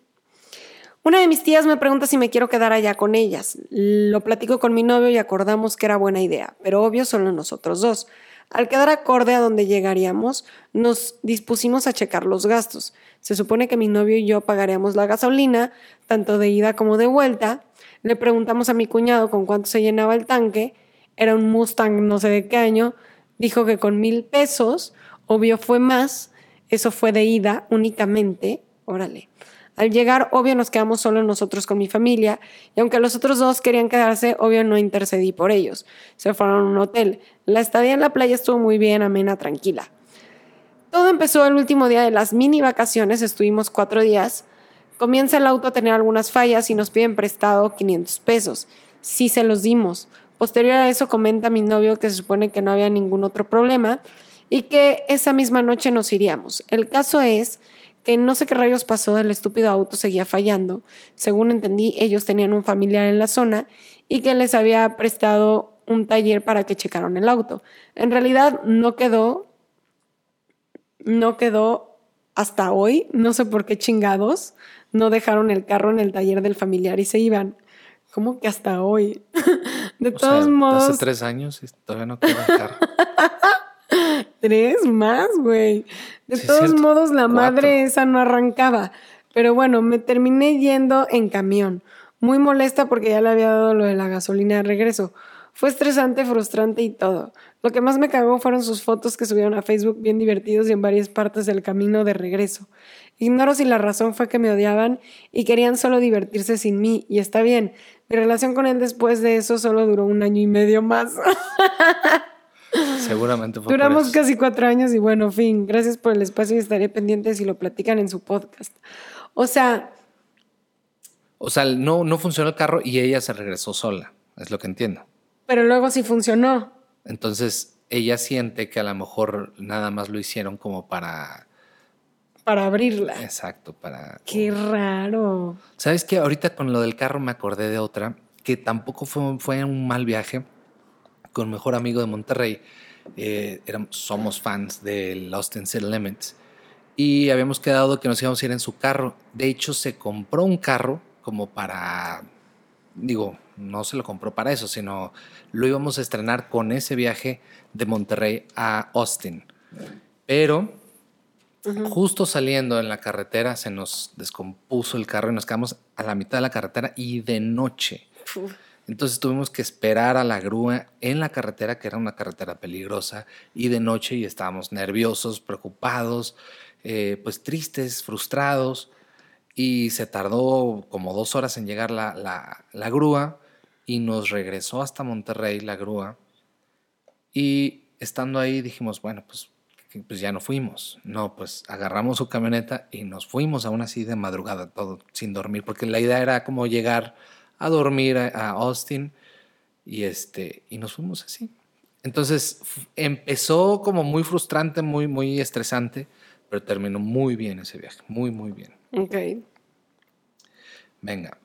Una de mis tías me pregunta si me quiero quedar allá con ellas. Lo platico con mi novio y acordamos que era buena idea, pero obvio solo nosotros dos. Al quedar acorde a donde llegaríamos, nos dispusimos a checar los gastos. Se supone que mi novio y yo pagaríamos la gasolina, tanto de ida como de vuelta. Le preguntamos a mi cuñado con cuánto se llenaba el tanque. Era un Mustang no sé de qué año. Dijo que con mil pesos, obvio fue más. Eso fue de ida únicamente. Órale. Al llegar, obvio, nos quedamos solo nosotros con mi familia, y aunque los otros dos querían quedarse, obvio, no intercedí por ellos. Se fueron a un hotel. La estadía en la playa estuvo muy bien, amena, tranquila. Todo empezó el último día de las mini vacaciones, estuvimos cuatro días. Comienza el auto a tener algunas fallas y nos piden prestado 500 pesos. Sí se los dimos. Posterior a eso comenta mi novio que se supone que no había ningún otro problema y que esa misma noche nos iríamos. El caso es que no sé qué rayos pasó, el estúpido auto seguía fallando. Según entendí, ellos tenían un familiar en la zona y que les había prestado un taller para que checaron el auto. En realidad no quedó, no quedó hasta hoy, no sé por qué chingados, no dejaron el carro en el taller del familiar y se iban. ¿Cómo que hasta hoy? De todos modos. Hace tres años y todavía no quedó el carro. Tres más, güey. De todos modos, la madre esa no arrancaba. Pero bueno, me terminé yendo en camión. Muy molesta porque ya le había dado lo de la gasolina de regreso. Fue estresante, frustrante y todo. Lo que más me cagó fueron sus fotos que subieron a Facebook bien divertidos y en varias partes del camino de regreso. Ignoro si la razón fue que me odiaban y querían solo divertirse sin mí, y está bien. Mi relación con él después de eso solo duró un año y medio más. Seguramente fue Duramos casi cuatro años y bueno, fin. Gracias por el espacio y estaré pendiente si lo platican en su podcast. O sea. O sea, no, no funcionó el carro y ella se regresó sola. Es lo que entiendo. Pero luego sí funcionó. Entonces, ella siente que a lo mejor nada más lo hicieron como para. Para abrirla. Exacto, para. Qué raro. ¿Sabes qué? Ahorita con lo del carro me acordé de otra que tampoco fue, fue un mal viaje con mejor amigo de Monterrey. Eh, somos fans de Lost in City Limits. Y habíamos quedado que nos íbamos a ir en su carro. De hecho, se compró un carro como para. Digo, no se lo compró para eso, sino lo íbamos a estrenar con ese viaje de Monterrey a Austin. Pero justo saliendo en la carretera se nos descompuso el carro y nos quedamos a la mitad de la carretera y de noche. Entonces tuvimos que esperar a la grúa en la carretera, que era una carretera peligrosa, y de noche y estábamos nerviosos, preocupados, eh, pues tristes, frustrados, y se tardó como dos horas en llegar la, la, grúa y nos regresó hasta Monterrey la grúa. Y estando ahí dijimos, bueno, pues, pues ya no fuimos. No, pues agarramos su camioneta y nos fuimos aún así de madrugada, todo sin dormir, porque la idea era como llegar a dormir a, Austin y, este, y nos fuimos así. Entonces empezó como muy frustrante, muy, muy estresante, pero terminó muy bien ese viaje, muy, muy bien. Ok. Venga.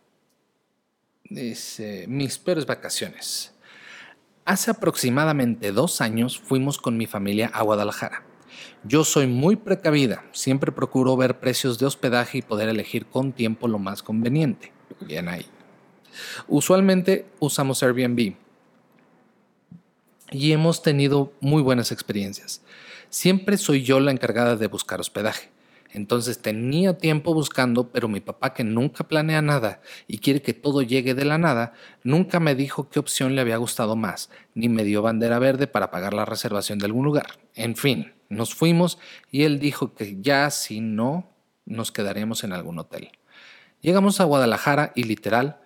Dice, mis peores vacaciones. Hace aproximadamente dos años fuimos con mi familia a Guadalajara. Yo soy muy precavida, siempre procuro ver precios de hospedaje y poder elegir con tiempo lo más conveniente. Bien ahí. Usualmente usamos Airbnb y hemos tenido muy buenas experiencias. Siempre soy yo la encargada de buscar hospedaje. Entonces tenía tiempo buscando, pero mi papá, que nunca planea nada y quiere que todo llegue de la nada, nunca me dijo qué opción le había gustado más, ni me dio bandera verde para pagar la reservación de algún lugar. En fin, nos fuimos y él dijo que ya si no, nos quedaremos en algún hotel. Llegamos a Guadalajara y literal,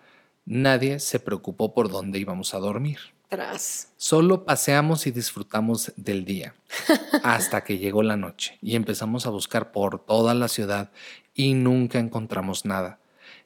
nadie se preocupó por dónde íbamos a dormir. Tras. Solo paseamos y disfrutamos del día hasta que llegó la noche y empezamos a buscar por toda la ciudad y nunca encontramos nada.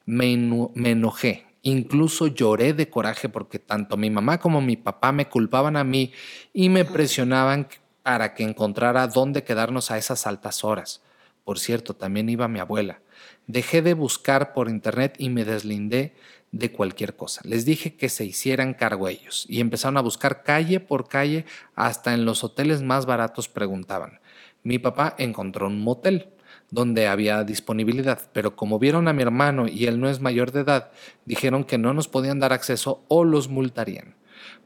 Me, me enojé, incluso lloré de coraje porque tanto mi mamá como mi papá me culpaban a mí y me presionaban para que encontrara dónde quedarnos a esas altas horas. Por cierto, también iba mi abuela. Dejé de buscar por internet y me deslindé de cualquier cosa. Les dije que se hicieran cargo ellos y empezaron a buscar calle por calle, hasta en los hoteles más baratos preguntaban. Mi papá encontró un motel donde había disponibilidad, pero como vieron a mi hermano y él no es mayor de edad, dijeron que no nos podían dar acceso o los multarían.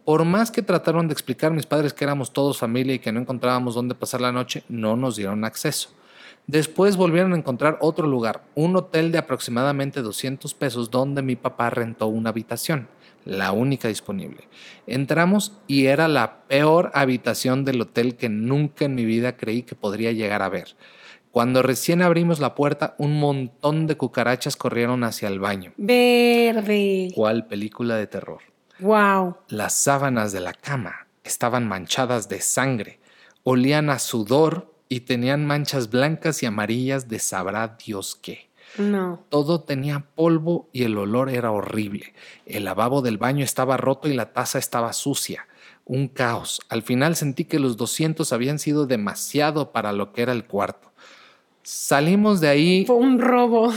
Por más que trataron de explicar mis padres que éramos todos familia y que no encontrábamos dónde pasar la noche, no nos dieron acceso. Después volvieron a encontrar otro lugar, un hotel de aproximadamente 200 pesos donde mi papá rentó una habitación, la única disponible. Entramos y era la peor habitación del hotel que nunca en mi vida creí que podría llegar a ver. Cuando recién abrimos la puerta, un montón de cucarachas corrieron hacia el baño. Verde. ¿Cuál película de terror? Wow. Las sábanas de la cama estaban manchadas de sangre, olían a sudor y tenían manchas blancas y amarillas de sabrá Dios qué. No. Todo tenía polvo y el olor era horrible. El lavabo del baño estaba roto y la taza estaba sucia. Un caos. Al final sentí que los 200 habían sido demasiado para lo que era el cuarto. Salimos de ahí Fue un robo.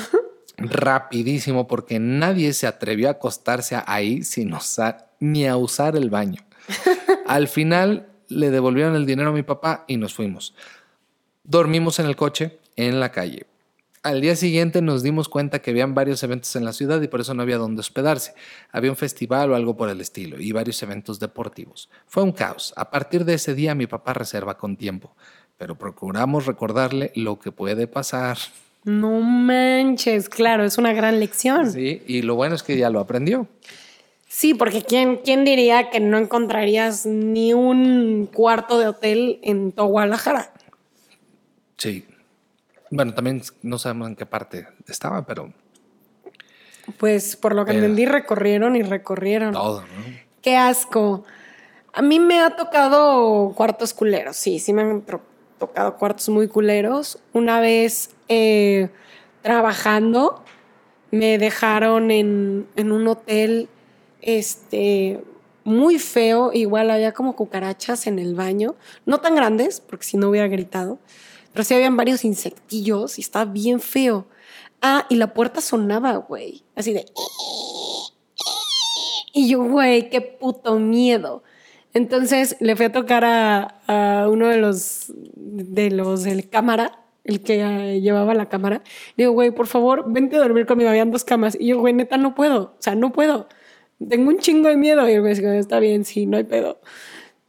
rapidísimo porque nadie se atrevió a acostarse ahí sin usar ni a usar el baño. Al final le devolvieron el dinero a mi papá y nos fuimos. Dormimos en el coche, en la calle. Al día siguiente nos dimos cuenta que habían varios eventos en la ciudad y por eso no había dónde hospedarse. Había un festival o algo por el estilo y varios eventos deportivos. Fue un caos. A partir de ese día mi papá reserva con tiempo, pero procuramos recordarle lo que puede pasar. No manches, claro, es una gran lección. Sí, Sí, y lo bueno es que ya lo aprendió. porque ¿quién, ¿quién diría que no encontrarías ni un cuarto de hotel en Guadalajara? Sí. Bueno, también no sabemos en qué parte estaba, pero Pues por lo que entendí, recorrieron y recorrieron. todo, ¿no? Qué asco. A mí me ha tocado cuartos culeros, sí, sí me han tocado cuartos muy culeros. Una vez eh, trabajando, me dejaron en, en un hotel este, muy feo, igual había como cucarachas en el baño, no tan grandes, porque si no hubiera gritado, pero sí habían varios insectillos y estaba bien feo. Ah, y la puerta sonaba, güey, así de... Y yo, güey, qué puto miedo. Entonces le fui a tocar a, uno de los de los del cámara, el que llevaba la cámara. Digo, güey, por favor, vente a dormir conmigo. Habían dos camas. Y yo, güey, neta, no puedo. O sea, no puedo. Tengo un chingo de miedo. Y el güey, está bien, sí, no hay pedo.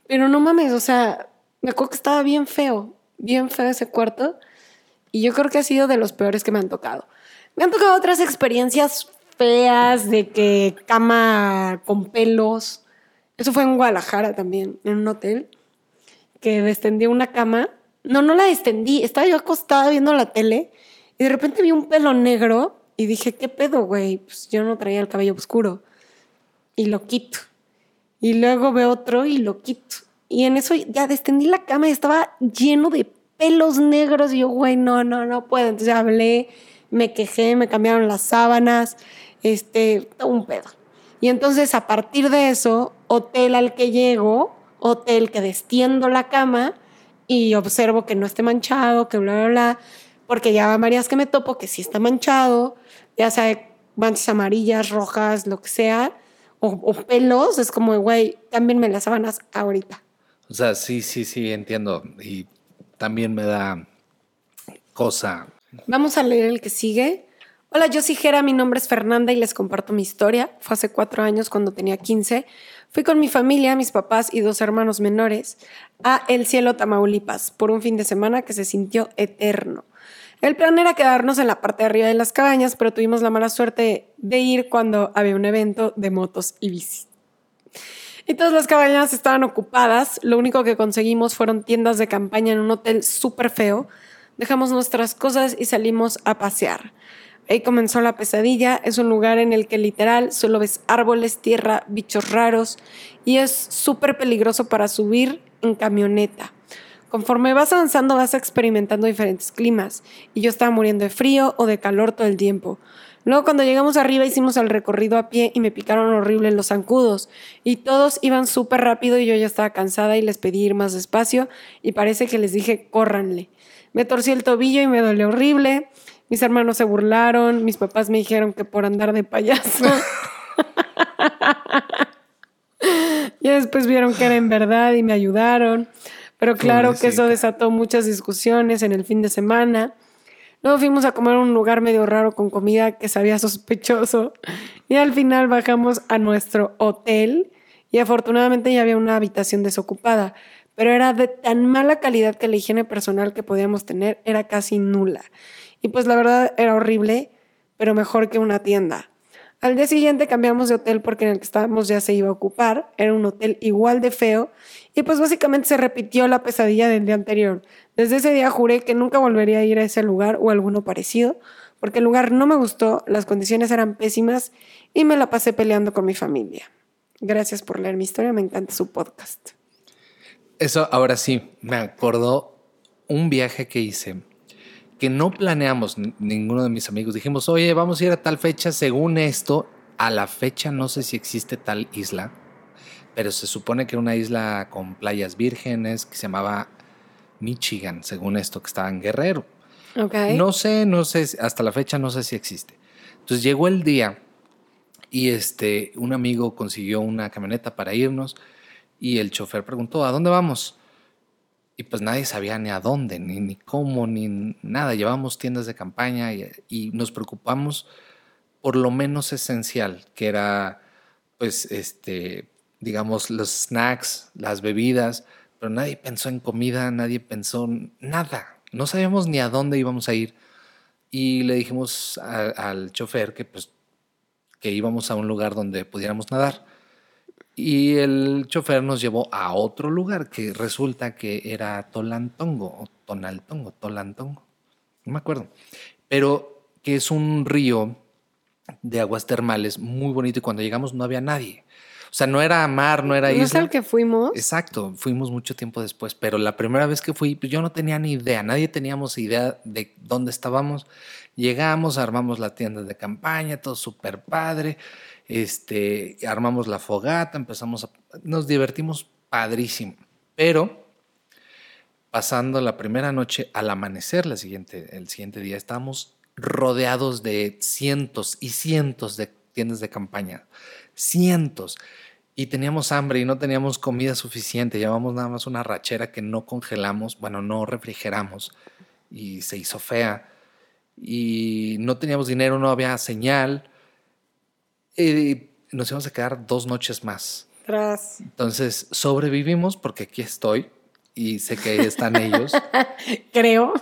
Pero no mames, o sea, me acuerdo que estaba bien feo, bien feo ese cuarto. Y yo creo que ha sido de los peores que me han tocado. Me han tocado otras experiencias feas de que cama con pelos. Eso fue en Guadalajara también, en un hotel, que destendí una cama. No, no la destendí. Estaba yo acostada viendo la tele y de repente vi un pelo negro y dije, ¿qué pedo, güey? Pues yo no traía el cabello oscuro. Y lo quito. Y luego veo otro y lo quito. Y en eso ya destendí la cama y estaba lleno de pelos negros. Y yo, güey, no, no, no puedo. Entonces hablé, me quejé, me cambiaron las sábanas, este, un pedo. Y entonces a partir de eso, hotel al que llego, hotel que destiendo la cama y observo que no esté manchado, que bla, bla, bla, porque ya varias que me topo que sí está manchado, ya sea manchas amarillas, rojas, lo que sea, o, pelos, es como, güey, cámbienme las sábanas ahorita. O sea, sí, sí, sí, entiendo. Y también me da cosa. Vamos a leer el que sigue. Hola, yo soy Jera, mi nombre es Fernanda y les comparto mi historia. Fue hace cuatro años cuando tenía 15. Fui con mi familia, mis papás y dos hermanos menores a El Cielo, Tamaulipas, por un fin de semana que se sintió eterno. El plan era quedarnos en la parte de arriba de las cabañas, pero tuvimos la mala suerte de ir cuando había un evento de motos y bicis. Y todas las cabañas estaban ocupadas. Lo único que conseguimos fueron tiendas de campaña en un hotel súper feo. Dejamos nuestras cosas y salimos a pasear. Ahí comenzó la pesadilla. Es un lugar en el que literal solo ves árboles, tierra, bichos raros y es súper peligroso para subir en camioneta. Conforme vas avanzando vas experimentando diferentes climas y yo estaba muriendo de frío o de calor todo el tiempo. Luego cuando llegamos arriba hicimos el recorrido a pie y me picaron horrible los zancudos y todos iban súper rápido y yo ya estaba cansada y les pedí ir más despacio y parece que les dije córranle. Me torcí el tobillo y me dolió horrible. Mis hermanos se burlaron, mis papás me dijeron que por andar de payaso. y después vieron que era en verdad y me ayudaron. Pero claro que eso desató muchas discusiones en el fin de semana. Luego fuimos a comer a un lugar medio raro con comida que sabía sospechoso. Y al final bajamos a nuestro hotel y afortunadamente ya había una habitación desocupada. Pero era de tan mala calidad que la higiene personal que podíamos tener era casi nula. Y pues la verdad era horrible, pero mejor que una tienda. Al día siguiente cambiamos de hotel porque en el que estábamos ya se iba a ocupar. Era un hotel igual de feo y pues básicamente se repitió la pesadilla del día anterior. Desde ese día juré que nunca volvería a ir a ese lugar o alguno parecido porque el lugar no me gustó, las condiciones eran pésimas y me la pasé peleando con mi familia. Gracias por leer mi historia, me encanta su podcast. Eso ahora sí, me acordó un viaje que hice que no planeamos ninguno de mis amigos. Dijimos, oye, vamos a ir a tal fecha. Según esto, a la fecha no sé si existe tal isla, pero se supone que era una isla con playas vírgenes que se llamaba Michigan, según esto, que estaba en Guerrero. Okay. No sé, no sé, hasta la fecha no sé si existe. Entonces llegó el día y este, un amigo consiguió una camioneta para irnos y el chofer preguntó, ¿a dónde vamos? Y pues nadie sabía ni a dónde, ni, ni cómo, ni nada. Llevábamos tiendas de campaña y, nos preocupamos por lo menos esencial, que era, pues, este, digamos, los snacks, las bebidas, pero nadie pensó en comida, nadie pensó nada. No sabíamos ni a dónde íbamos a ir. Y le dijimos al chofer que, pues, que íbamos a un lugar donde pudiéramos nadar. Y el chofer nos llevó a otro lugar que resulta que era Tolantongo o Tonaltongo, Tolantongo, no me acuerdo, pero que es un río de aguas termales muy bonito y cuando llegamos no había nadie. O sea, no era mar, no era isla. ¿No es al que fuimos? Exacto, fuimos mucho tiempo después, pero la primera vez que fui, pues yo no tenía ni idea, nadie teníamos idea de dónde estábamos. Llegamos, armamos la tienda de campaña, todo súper padre este, armamos la fogata, empezamos a, nos divertimos padrísimo, pero pasando la primera noche al amanecer la siguiente, el siguiente día estábamos rodeados de cientos y cientos de tiendas de campaña, cientos. Y teníamos hambre y no teníamos comida suficiente. Llevamos nada más una rachera que no congelamos, bueno, no refrigeramos y se hizo fea. Y no teníamos dinero, no había señal nos íbamos a quedar dos noches más. Tras. Entonces sobrevivimos porque aquí estoy y sé que ahí están ellos. Creo.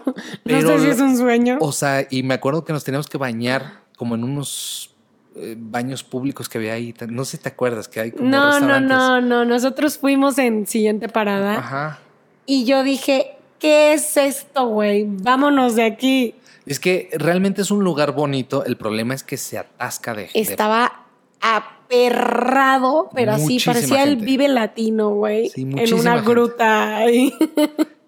no sé si es un sueño. O sea, y me acuerdo que nos teníamos que bañar como en unos eh, baños públicos que había ahí. No sé si te acuerdas que hay como No, no, no, no. Nosotros fuimos en siguiente parada. Ajá. Y yo dije, ¿qué es esto, güey? Vámonos de aquí. Es que realmente es un lugar bonito. El problema es que se atasca de. Estaba aperrado, pero así parecía el vive latino, güey, en una gruta ahí.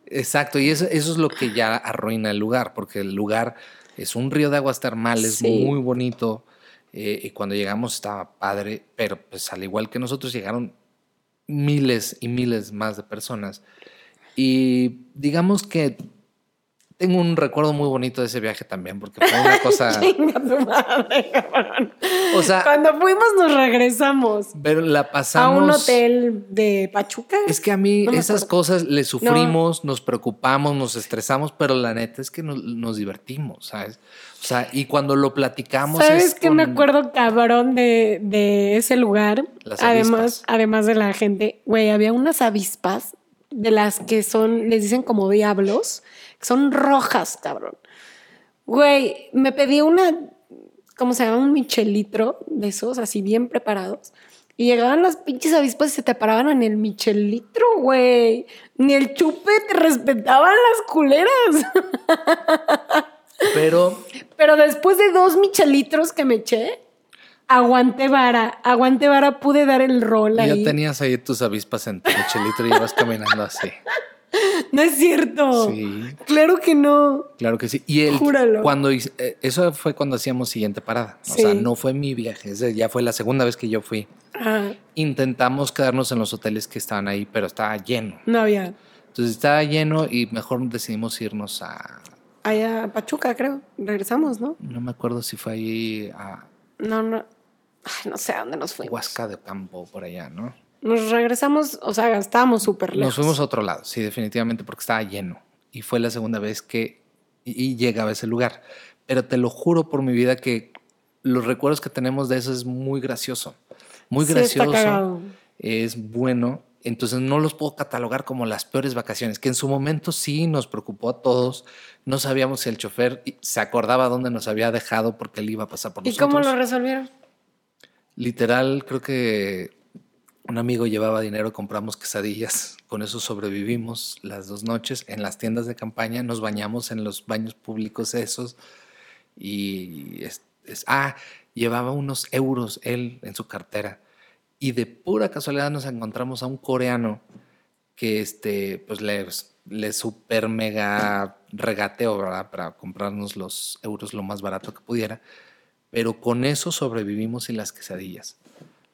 Exacto, y eso, eso, es lo que ya arruina el lugar, porque el lugar es un río de aguas termales muy bonito. Eh, y cuando llegamos estaba padre, pero pues al igual que nosotros llegaron miles y miles más de personas. Y digamos que tengo un recuerdo muy bonito de ese viaje también, porque fue una cosa. Chinga tu madre, cabrón. O sea. Cuando fuimos, nos regresamos. Pero la pasamos. A un hotel de Pachuca. Es que a mí esas cosas le sufrimos, nos preocupamos, nos estresamos, pero la neta es que nos, divertimos, ¿sabes? O sea, y cuando lo platicamos. ¿Sabes qué me acuerdo cabrón de, de ese lugar? Las además, además de la gente, güey, había unas avispas de las que son, les dicen como diablos son rojas, cabrón. Güey, me pedí una, ¿cómo se llama? Un michelitro de esos, así bien preparados. Y llegaban las pinches avispas y se te paraban en el michelitro, güey. Ni el chupe te respetaban las culeras. Pero. Pero después de dos michelitros que me eché, aguanté vara, aguanté vara, pude dar el rol Ya ahí. tenías ahí tus avispas en tu michelito y ibas caminando así. No es cierto. Sí, Claro que no. claro que sí. Y el, Júralo. cuando hice- eh, eso fue cuando hacíamos siguiente parada. O sea, no fue mi viaje, ese ya fue la segunda vez que yo fui. Intentamos quedarnos en los hoteles que estaban ahí, pero estaba lleno. no había. Entonces estaba lleno y mejor decidimos irnos a. Allá a Pachuca, creo. Regresamos, ¿no? No me acuerdo si fue ahí a No, no. Ay, no sé a dónde nos fuimos. Huasca de Campo, por allá, ¿no? Nos regresamos, o sea, estábamos súper lejos. Nos fuimos a otro lado, sí, definitivamente, porque estaba lleno. Y fue la segunda vez que y, y llegaba a ese lugar. Pero te lo juro por mi vida que los recuerdos que tenemos de eso es muy gracioso. Muy Sí, gracioso. es bueno. Entonces no los puedo catalogar como las peores vacaciones, que en su momento sí nos preocupó a todos. No sabíamos si el chofer se acordaba dónde nos había dejado porque él iba a pasar por ¿Y nosotros. cómo lo resolvieron? Literal, creo que un amigo llevaba dinero, compramos quesadillas, con eso sobrevivimos las dos noches en las tiendas de campaña, nos bañamos en los baños públicos esos y es, ah, llevaba unos euros él en su cartera y de pura casualidad nos encontramos a un coreano que este, pues le, le super mega regateó, ¿verdad? Para comprarnos los euros lo más barato que pudiera. Pero con eso sobrevivimos y las quesadillas,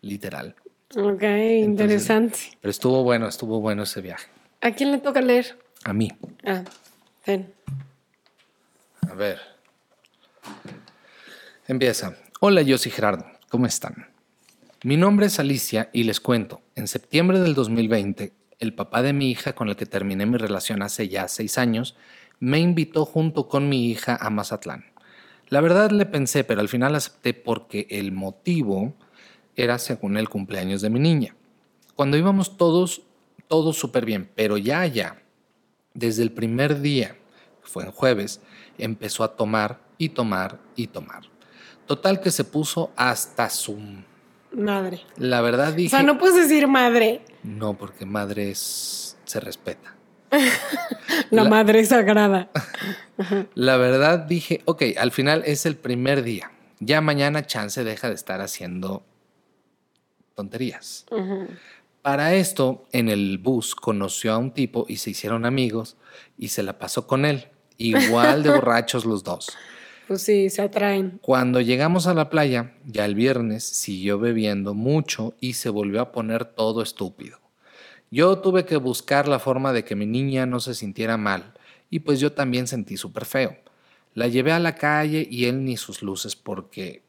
literal. Ok, interesante. Pero estuvo bueno, estuvo bueno ese viaje. ¿A quién le toca leer? A mí. Ah, ten. A ver. Empieza. Hola, yo soy Gerardo. ¿Cómo están? Mi nombre es Alicia y les cuento. En septiembre del 2020, el papá de mi hija, con el que terminé mi relación hace ya seis años, me invitó junto con mi hija a Mazatlán. La verdad le pensé, pero al final acepté porque el motivo era según el cumpleaños de mi niña. Cuando íbamos todos, todos súper bien, pero ya, ya, desde el primer día, fue en jueves, empezó a tomar y tomar y tomar. Total que se puso hasta su... Madre. La verdad O dije... sea, no puedes decir madre. No, porque madre es- se respeta. La, La- madre sagrada. La verdad dije, ok, al final es el primer día. Ya mañana Chance deja de estar haciendo tonterías. Para esto, en el bus conoció a un tipo y se hicieron amigos y se la pasó con él. Igual de borrachos los dos. Pues sí, se atraen. Cuando llegamos a la playa, ya el viernes, siguió bebiendo mucho y se volvió a poner todo estúpido. Yo tuve que buscar la forma de que mi niña no se sintiera mal y pues yo también sentí súper feo. La llevé a la calle y él ni sus luces porque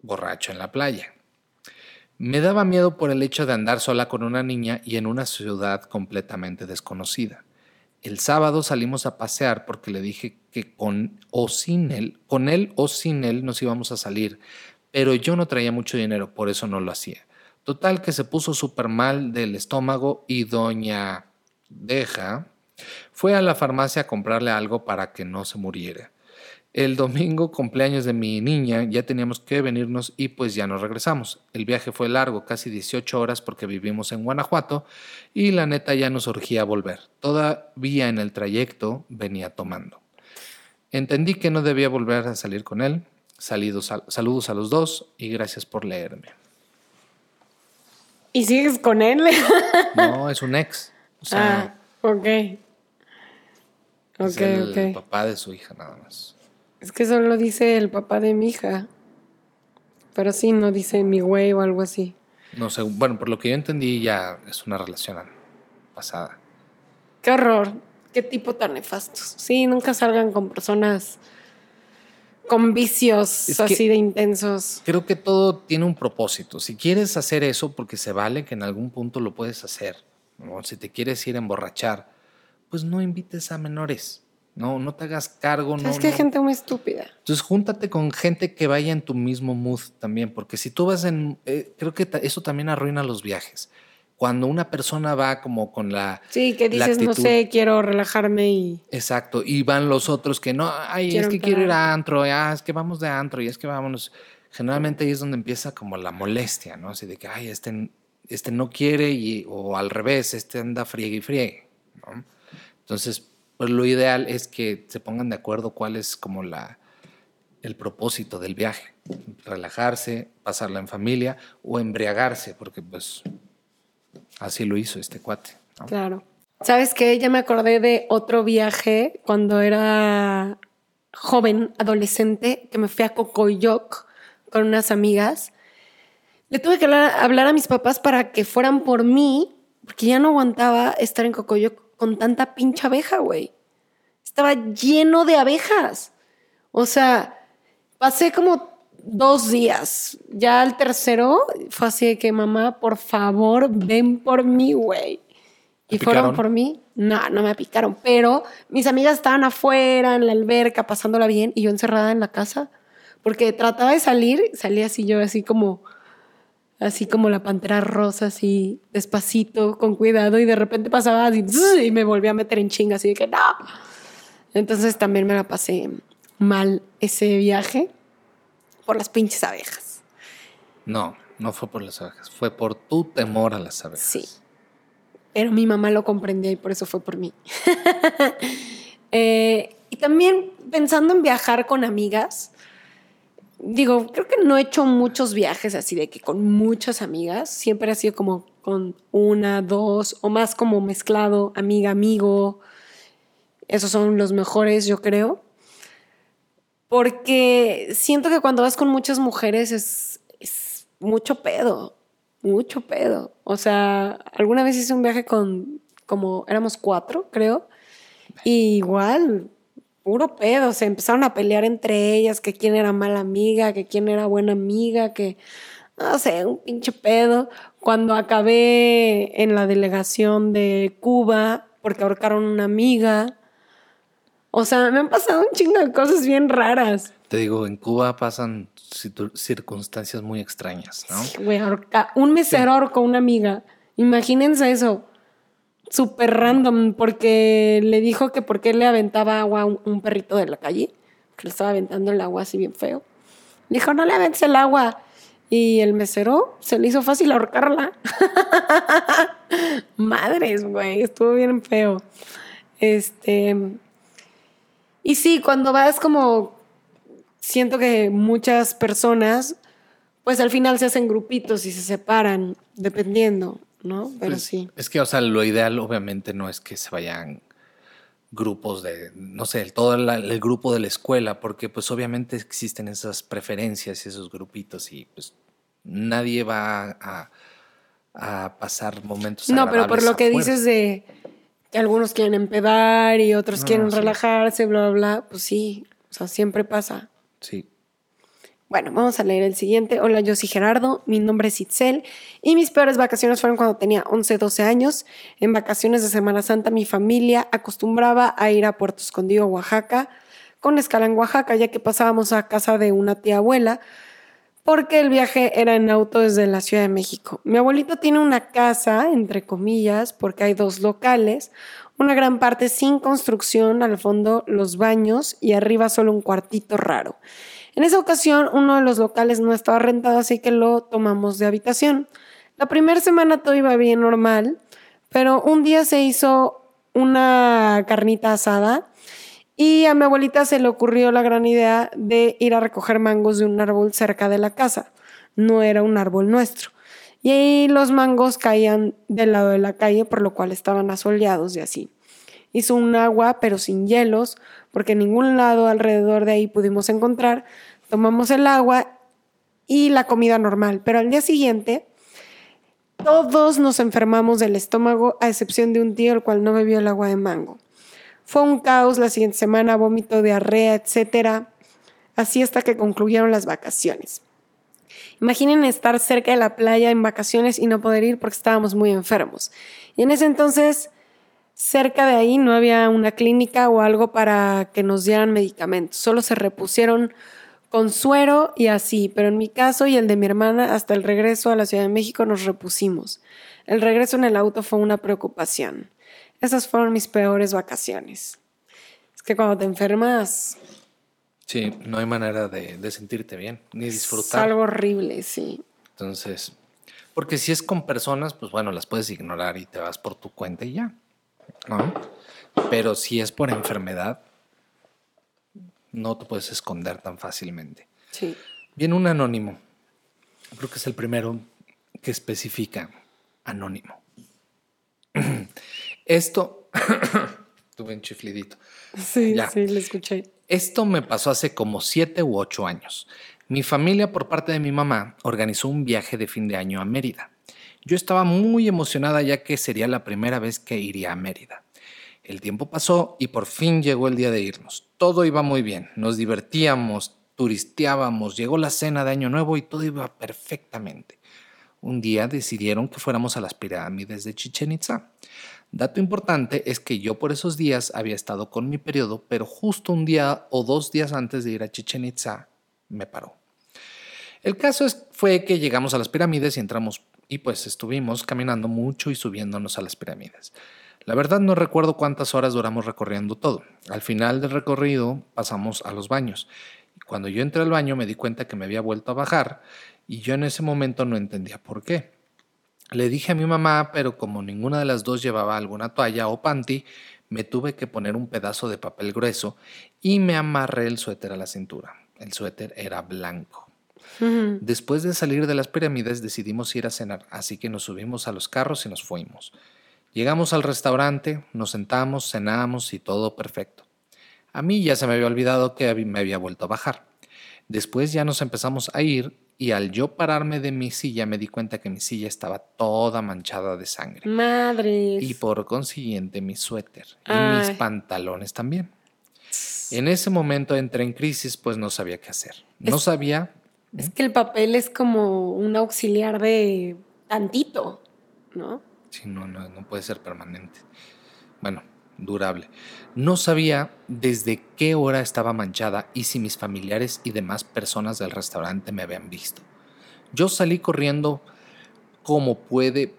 borracho en la playa. Me daba miedo por el hecho de andar sola con una niña y en una ciudad completamente desconocida. El sábado salimos a pasear porque le dije que con o sin él, con él o sin él nos íbamos a salir, pero yo no traía mucho dinero, por eso no lo hacía. Total que se puso súper mal del estómago y doña Deja fue a la farmacia a comprarle algo para que no se muriera. El domingo, cumpleaños de mi niña, ya teníamos que venirnos y pues ya nos regresamos. El viaje fue largo, casi 18 horas porque vivimos en Guanajuato y la neta ya nos urgía volver. Todavía en el trayecto venía tomando. Entendí que no debía volver a salir con él. Salidos saludos a los dos y gracias por leerme. ¿Y sigues con él? No, es un ex. O sea, ah, ok. es el papá de su hija nada más. Es que solo dice el papá de mi hija. Pero sí, no dice mi güey o algo así. No sé, bueno, por lo que yo entendí ya es una relación pasada. Qué horror. Qué tipo tan nefastos. Sí, nunca salgan con personas con vicios Es así de intensos. Creo que todo tiene un propósito. Si quieres hacer eso, porque se vale que en algún punto lo puedes hacer. ¿no? Si te quieres ir a emborrachar, pues no invites a menores. No, no te hagas cargo. ¿Sabes no, que hay no. gente muy estúpida? Entonces júntate con gente que vaya en tu mismo mood también, porque si tú vas en, eh, creo que eso también arruina los viajes. Cuando una persona va como con la, Sí, que dices, no actitud. sé, quiero relajarme y... exacto, y van los otros que no, ay, Quiero es que quiero ir entrar. a antro, ah, es que vamos de antro, y es que vámonos. Generalmente ahí es donde empieza como la molestia, ¿no? Así de que, ay, este, este no quiere, y, o al revés, este anda friegue y friegue, ¿no? Entonces, pues lo ideal es que se pongan de acuerdo cuál es como la, el propósito del viaje. Relajarse, pasarla en familia o embriagarse, porque pues así lo hizo este cuate. Claro. ¿Sabes qué? Ya me acordé de otro viaje cuando era joven, adolescente, que me fui a Cocoyoc con unas amigas. Le tuve que hablar, a mis papás para que fueran por mí, porque ya no aguantaba estar en Cocoyoc con tanta pincha abeja, güey. Estaba lleno de abejas. O sea, pasé como dos días. Ya al tercero fue así de que, mamá, por favor, ven por mí, güey. ¿Y fueron por mí? No, no me picaron, pero mis amigas estaban afuera, en la alberca, pasándola bien, y yo encerrada en la casa, porque trataba de salir, salía así yo, así como, así como la pantera rosa, así despacito, con cuidado, y de repente pasaba así, y me volví a meter en chinga, así de que no. Entonces también me la pasé mal ese viaje por las pinches abejas. No, no fue por las abejas, fue por tu temor a las abejas. Sí. Pero mi mamá lo comprendía y por eso fue por mí. Eh, y también pensando en viajar con amigas, digo, creo que no he hecho muchos viajes así de que con muchas amigas, siempre ha sido como con una, dos o más como mezclado, amiga, amigo. Esos son los mejores, yo creo. Porque siento que cuando vas con muchas mujeres es, mucho pedo mucho pedo. O sea, alguna vez hice un viaje con, como éramos cuatro, creo, y igual, puro pedo. Se empezaron a pelear entre ellas, que quién era mala amiga, que quién era buena amiga, que, no sé, un pinche pedo. Cuando acabé en la delegación de Cuba, porque ahorcaron una amiga. O sea, me han pasado un chingo de cosas bien raras. Te digo, en Cuba pasan circunstancias muy extrañas, ¿no? Sí, güey, un mesero con una amiga. Imagínense eso. Súper random, porque le dijo que por qué le aventaba agua a un, perrito de la calle, que le estaba aventando el agua así bien feo. Dijo, no le aventes el agua. Y el mesero se le hizo fácil ahorcarla. Madres, güey, estuvo bien feo. Este. Y sí, cuando vas como siento que muchas personas, pues al final se hacen grupitos y se separan, dependiendo, ¿no? Pero pues, sí. Es que, o sea, lo ideal obviamente no es que se vayan grupos de, no sé, todo el grupo de la escuela, porque pues obviamente existen esas preferencias y esos grupitos y pues nadie va a, pasar momentos. No, pero por lo que dices de que algunos quieren empedar y otros quieren relajarse, bla, bla, bla, pues sí, o sea, siempre pasa. Sí. Bueno, vamos a leer el siguiente. Hola, yo soy Gerardo, mi nombre es Itzel y mis peores vacaciones fueron cuando tenía 11, 12 años. En vacaciones de Semana Santa mi familia acostumbraba a ir a Puerto Escondido, Oaxaca, con escala en Oaxaca, ya que pasábamos a casa de una tía abuela, porque el viaje era en auto desde la Ciudad de México. Mi abuelito tiene una casa, entre comillas, porque hay dos locales, una gran parte sin construcción, al fondo los baños y arriba solo un cuartito raro. En esa ocasión uno de los locales no estaba rentado, así que lo tomamos de habitación. La primera semana todo iba bien normal, pero un día se hizo una carnita asada y a mi abuelita se le ocurrió la gran idea de ir a recoger mangos de un árbol cerca de la casa. No era un árbol nuestro y ahí los mangos caían del lado de la calle, por lo cual estaban asoleados y así. Hizo un agua, pero sin hielos, porque en ningún lado alrededor de ahí pudimos encontrar. Tomamos el agua y la comida normal, pero al día siguiente todos nos enfermamos del estómago, a excepción de un tío el cual no bebió el agua de mango. Fue un caos la siguiente semana, vómito, diarrea, etc. Así hasta que concluyeron las vacaciones. Imaginen estar cerca de la playa en vacaciones y no poder ir porque estábamos muy enfermos. Y en ese entonces, cerca de ahí no había una clínica o algo para que nos dieran medicamentos. Solo se repusieron con suero y así, pero en mi caso y el de mi hermana, hasta el regreso a la Ciudad de México nos repusimos. El regreso en el auto fue una preocupación. Esas fueron mis peores vacaciones. Es que cuando te enfermas, Sí, no hay manera de, sentirte bien, ni disfrutar. Es algo horrible, sí. Entonces, porque si es con personas, pues bueno, las puedes ignorar y te vas por tu cuenta y ya, ¿no? Pero si es por enfermedad, no te puedes esconder tan fácilmente. Sí. Viene un anónimo. Creo que es el primero que especifica anónimo. Esto, tuve un chiflidito. Sí, Ya. sí, lo escuché. Esto me pasó hace como siete u ocho años. Mi familia, por parte de mi mamá, organizó un viaje de fin de año a Mérida. Yo estaba muy emocionada ya que sería la primera vez que iría a Mérida. El tiempo pasó y por fin llegó el día de irnos. Todo iba muy bien, nos divertíamos, turisteábamos, llegó la cena de Año Nuevo y todo iba perfectamente. Un día decidieron que fuéramos a las pirámides de Chichen Itza. Dato importante es que yo por esos días había estado con mi periodo, pero justo un día o dos días antes de ir a Chichen Itza me paró. El caso fue que llegamos a las pirámides y entramos y pues estuvimos caminando mucho y subiéndonos a las pirámides. La verdad no recuerdo cuántas horas duramos recorriendo todo. Al final del recorrido pasamos a los baños. Cuando yo entré al baño me di cuenta que me había vuelto a bajar y yo en ese momento no entendía por qué. Le dije a mi mamá, pero como ninguna de las dos llevaba alguna toalla o panty, me tuve que poner un pedazo de papel grueso y me amarré el suéter a la cintura. El suéter era blanco. Después de salir de las pirámides decidimos ir a cenar, así que nos subimos a los carros y nos fuimos. Llegamos al restaurante, nos sentamos, cenamos y todo perfecto. A mí ya se me había olvidado que me había vuelto a bajar. Después ya nos empezamos a ir y al yo pararme de mi silla me di cuenta que mi silla estaba toda manchada de sangre. Madres. Y por consiguiente mi suéter y Ay. mis pantalones también. En ese momento entré en crisis pues no sabía qué hacer. No Es- sabía Es que el papel es como un auxiliar de tantito, ¿no? Sí, no, no, puede ser permanente. Bueno, durable. No sabía desde qué hora estaba manchada y si mis familiares y demás personas del restaurante me habían visto. Yo salí corriendo como puede.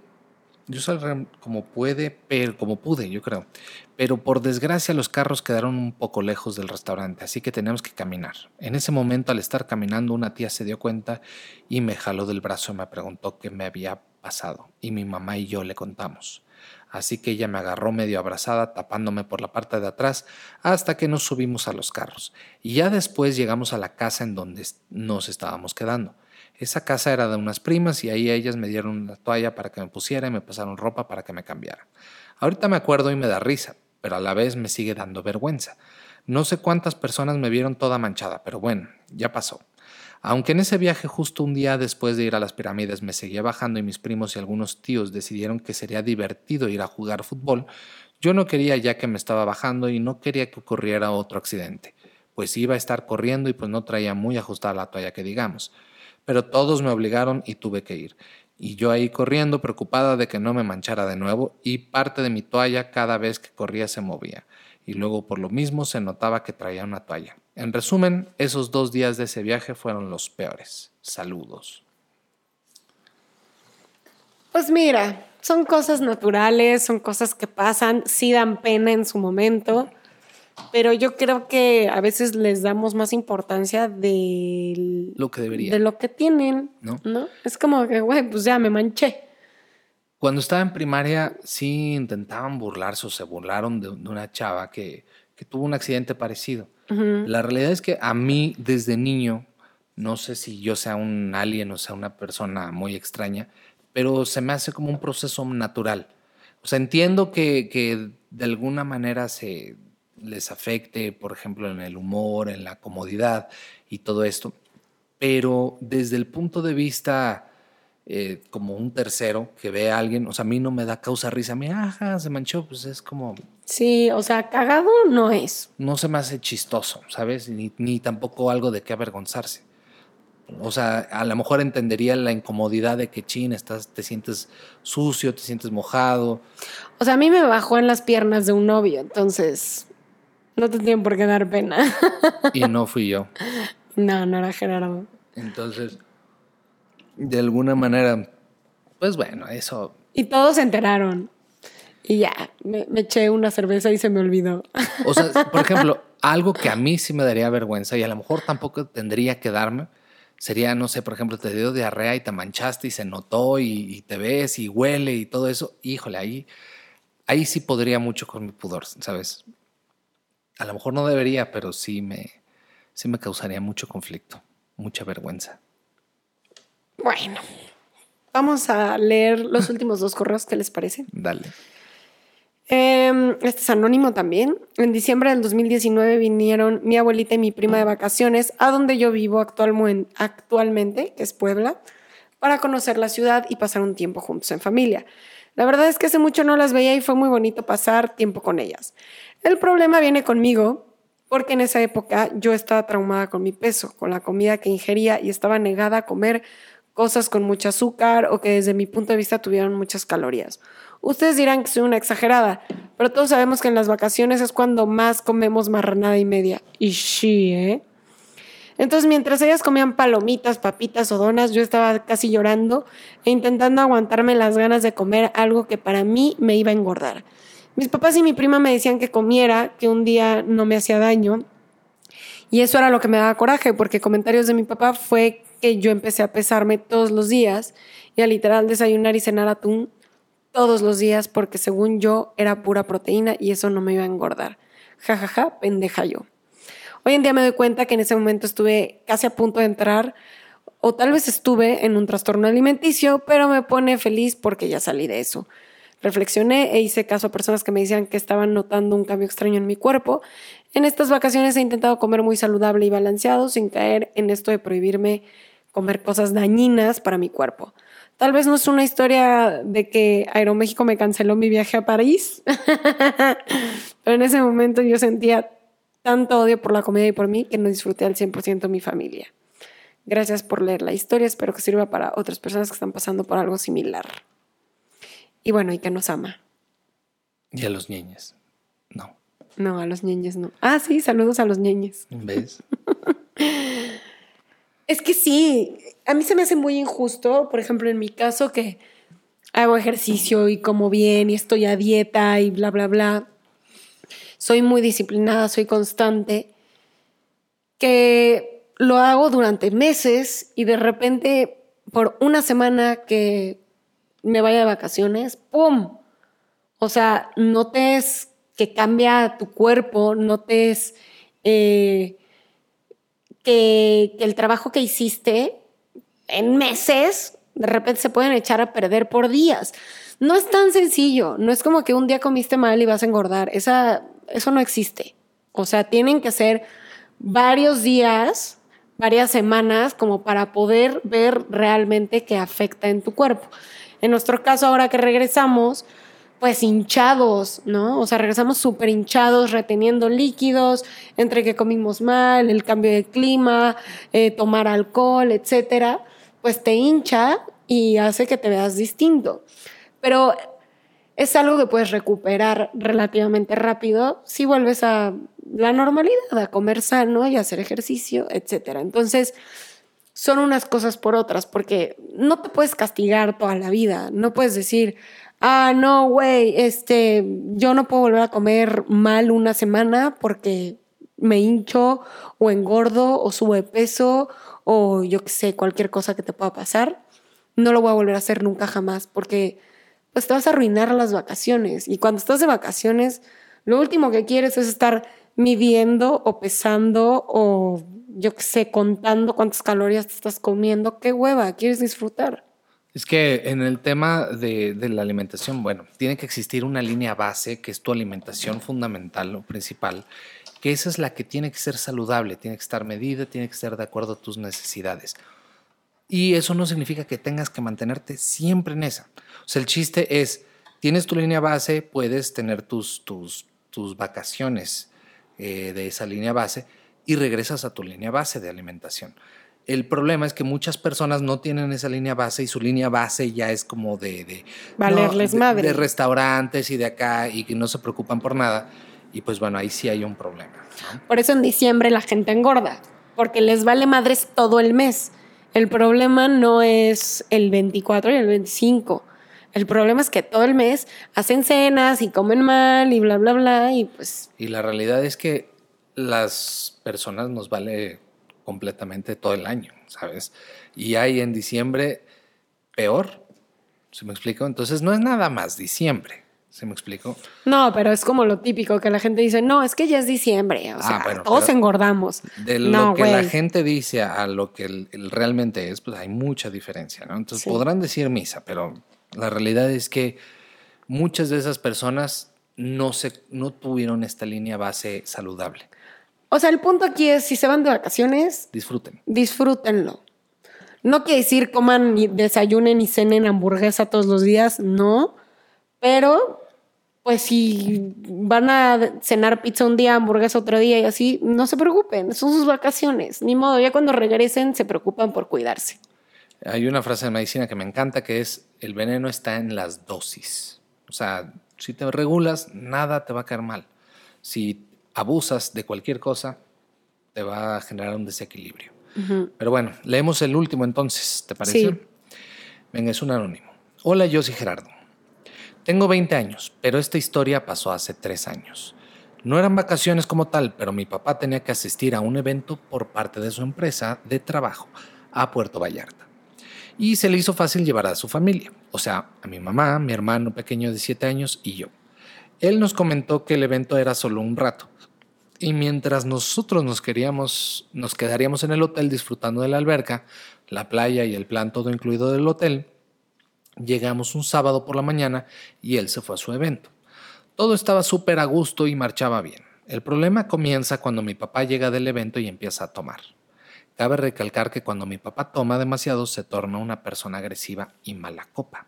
Yo salí como puede, pero como pude, yo creo. Pero por desgracia los carros quedaron un poco lejos del restaurante, así que teníamos que caminar. En ese momento, al estar caminando, una tía se dio cuenta y me jaló del brazo y me preguntó qué me había pasado. Y mi mamá y yo le contamos. Así que ella me agarró medio abrazada, tapándome por la parte de atrás, hasta que nos subimos a los carros. Y ya después llegamos a la casa en donde nos estábamos quedando. Esa casa era de unas primas y ahí ellas me dieron una toalla para que me pusiera y me pasaron ropa para que me cambiara. Ahorita me acuerdo y me da risa, pero a la vez me sigue dando vergüenza. No sé cuántas personas me vieron toda manchada, pero bueno, ya pasó. Aunque en ese viaje justo un día después de ir a las pirámides me seguía bajando y mis primos y algunos tíos decidieron que sería divertido ir a jugar fútbol, yo no quería ya que me estaba bajando y no quería que ocurriera otro accidente, pues iba a estar corriendo y pues no traía muy ajustada la toalla que digamos. Pero todos me obligaron y tuve que ir. Y yo ahí corriendo preocupada de que no me manchara de nuevo y parte de mi toalla cada vez que corría se movía. Y luego por lo mismo se notaba que traía una toalla. En resumen, esos dos días de ese viaje fueron los peores. Saludos. Pues mira, son cosas naturales, son cosas que pasan, sí dan pena en su momento, pero yo creo que a veces les damos más importancia de Lo que debería. de lo que tienen, ¿No? ¿no? Es como que, güey, pues ya me manché. Cuando estaba en primaria, sí intentaban burlarse o se burlaron de, de una chava que, que tuvo un accidente parecido. La realidad es que a mí, desde niño, no sé si yo sea un alien o sea una persona muy extraña, pero se me hace como un proceso natural. O sea, entiendo que, que de alguna manera se les afecte, por ejemplo, en el humor, en la comodidad y todo esto, pero desde el punto de vista eh, como un tercero que ve a alguien, o sea, a mí no me da causa risa, a mí, ajá, se manchó, pues es como, Sí, o sea, cagado no es. no se me hace chistoso, ¿sabes? Ni, ni tampoco algo de qué avergonzarse. O sea, a lo mejor entendería la incomodidad de que, chin, estás, te sientes sucio, te sientes mojado. O sea, a mí me bajó en las piernas de un novio, entonces no te tienen por qué dar pena. Y no fui yo. no, no era Gerardo. Entonces, de alguna manera, pues bueno, eso Y todos se enteraron. Y ya, me, me eché una cerveza y se me olvidó. O sea, por ejemplo, algo que a mí sí me daría vergüenza y a lo mejor tampoco tendría que darme, sería, no sé, por ejemplo, te dio diarrea y te manchaste y se notó y, y te ves y huele y todo eso. Híjole, ahí, ahí sí podría mucho con mi pudor, ¿sabes? A lo mejor no debería, pero sí me, sí me causaría mucho conflicto, mucha vergüenza. Bueno, vamos a leer los últimos dos correos, ¿qué les parece? Dale. Em, este es anónimo también. En diciembre del 2019 vinieron mi abuelita y mi prima de vacaciones a donde yo vivo actualmente, que es Puebla, para conocer la ciudad y pasar un tiempo juntos en familia. La verdad es que hace mucho no las veía y fue muy bonito pasar tiempo con ellas. El problema viene conmigo porque en esa época yo estaba traumada con mi peso, con la comida que ingería y estaba negada a comer cosas con mucho azúcar o que desde mi punto de vista tuvieron muchas calorías. Ustedes dirán que soy una exagerada, pero todos sabemos que en las vacaciones es cuando más comemos marranada y media. Y sí, ¿eh? Entonces, mientras ellas comían palomitas, papitas o donas, yo estaba casi llorando e intentando aguantarme las ganas de comer algo que para mí me iba a engordar. Mis papás y mi prima me decían que comiera, que un día no me hacía daño. Y eso era lo que me daba coraje, porque comentarios de mi papá fue que yo empecé a pesarme todos los días y a literal desayunar y cenar atún todos los días porque según yo era pura proteína y eso no me iba a engordar. Ja, ja, ja, pendeja yo. Hoy en día me doy cuenta que en ese momento estuve casi a punto de entrar o tal vez estuve en un trastorno alimenticio, pero me pone feliz porque ya salí de eso. Reflexioné e hice caso a personas que me decían que estaban notando un cambio extraño en mi cuerpo. En estas vacaciones he intentado comer muy saludable y balanceado sin caer en esto de prohibirme comer cosas dañinas para mi cuerpo. Tal vez no es una historia de que Aeroméxico me canceló mi viaje a París, pero en ese momento yo sentía tanto odio por la comida y por mí que no disfruté al 100% mi familia. Gracias por leer la historia, espero que sirva para otras personas que están pasando por algo similar. Y bueno, y que nos ama. Y a los niños. No. No, a los niños no. Ah, sí, saludos a los niños. ¿Ves? Es que sí, a mí se me hace muy injusto, por ejemplo, en mi caso que hago ejercicio y como bien y estoy a dieta y bla, bla, bla. Soy muy disciplinada, soy constante, que lo hago durante meses y de repente por una semana que me vaya de vacaciones, ¡pum! O sea, notes que cambia tu cuerpo, notes... Eh, que, el trabajo que hiciste en meses, de repente se pueden echar a perder por días. No es tan sencillo, no es como que un día comiste mal y vas a engordar, Esa, eso no existe. O sea, tienen que ser varios días, varias semanas, como para poder ver realmente qué afecta en tu cuerpo. En nuestro caso, ahora que regresamos, pues hinchados, ¿no? O sea, regresamos súper hinchados, reteniendo líquidos, entre que comimos mal, el cambio de clima, eh, tomar alcohol, etcétera, pues te hincha y hace que te veas distinto. Pero es algo que puedes recuperar relativamente rápido si vuelves a la normalidad, a comer sano y hacer ejercicio, etcétera. Entonces, son unas cosas por otras, porque no te puedes castigar toda la vida, no puedes decir, ah, no, güey, este, yo no puedo volver a comer mal una semana porque me hincho o engordo o sube peso o yo qué sé, cualquier cosa que te pueda pasar. No lo voy a volver a hacer nunca jamás porque pues te vas a arruinar las vacaciones y cuando estás de vacaciones lo último que quieres es estar midiendo o pesando o yo qué sé, contando cuántas calorías te estás comiendo. Qué hueva, quieres disfrutar. Es que en el tema de, la alimentación, bueno, tiene que existir una línea base que es tu alimentación fundamental o principal, que esa es la que tiene que ser saludable, tiene que estar medida, tiene que estar de acuerdo a tus necesidades. Y eso no significa que tengas que mantenerte siempre en esa. O sea, el chiste es, tienes tu línea base, puedes tener tus vacaciones eh, de esa línea base y regresas a tu línea base de alimentación. El problema es que muchas personas no tienen esa línea base y su línea base ya es como de... de Valerles madre. De restaurantes y de acá y que no se preocupan por nada. Y pues bueno, ahí sí hay un problema. Por eso en diciembre la gente engorda, porque les vale madres todo el mes. El problema no es el 24 y el 25. El problema es que todo el mes hacen cenas y comen mal y bla, bla, bla. Y pues. Y la realidad es que las personas nos vale completamente todo el año, ¿sabes? Y hay en diciembre peor, ¿se me explico? Entonces no es nada más diciembre, ¿Se me explicó? No, pero es como lo típico que la gente dice, no, es que ya es diciembre, o Ah, sea, todos engordamos. De lo no, que la gente dice a lo que el- el realmente es, pues hay mucha diferencia, ¿no? Entonces Sí. podrán decir misa, pero la realidad es que muchas de esas personas no, se, no tuvieron esta línea base saludable. O sea, el punto aquí es, si se van de vacaciones, Disfruten. disfrútenlo. No quiere decir coman y desayunen y cenen hamburguesa todos los días, no. Pero, pues si van a cenar pizza un día, hamburguesa otro día y así, no se preocupen, son sus vacaciones. Ni modo, ya cuando regresen se preocupan por cuidarse. Hay una frase de medicina que me encanta que es, el veneno está en las dosis. O sea, si te regulas, nada te va a caer mal. Si abusas de cualquier cosa, te va a generar un desequilibrio. Pero bueno, leemos el último entonces, ¿te parece? Sí. Venga, es un anónimo. Hola, yo soy Gerardo. Tengo 20 años, pero esta historia pasó hace 3 años. No eran vacaciones como tal, pero mi papá tenía que asistir a un evento por parte de su empresa de trabajo a Puerto Vallarta. Y se le hizo fácil llevar a su familia, o sea, a mi mamá, mi hermano pequeño de 7 años y yo. Él nos comentó que el evento era solo un rato. Y mientras nosotros nos queríamos, nos quedaríamos en el hotel disfrutando de la alberca, la playa y el plan todo incluido del hotel, llegamos un sábado por la mañana y él se fue a su evento. Todo estaba súper a gusto y marchaba bien. El problema comienza cuando mi papá llega del evento y empieza a tomar. Cabe recalcar que cuando mi papá toma demasiado se torna una persona agresiva y mala copa.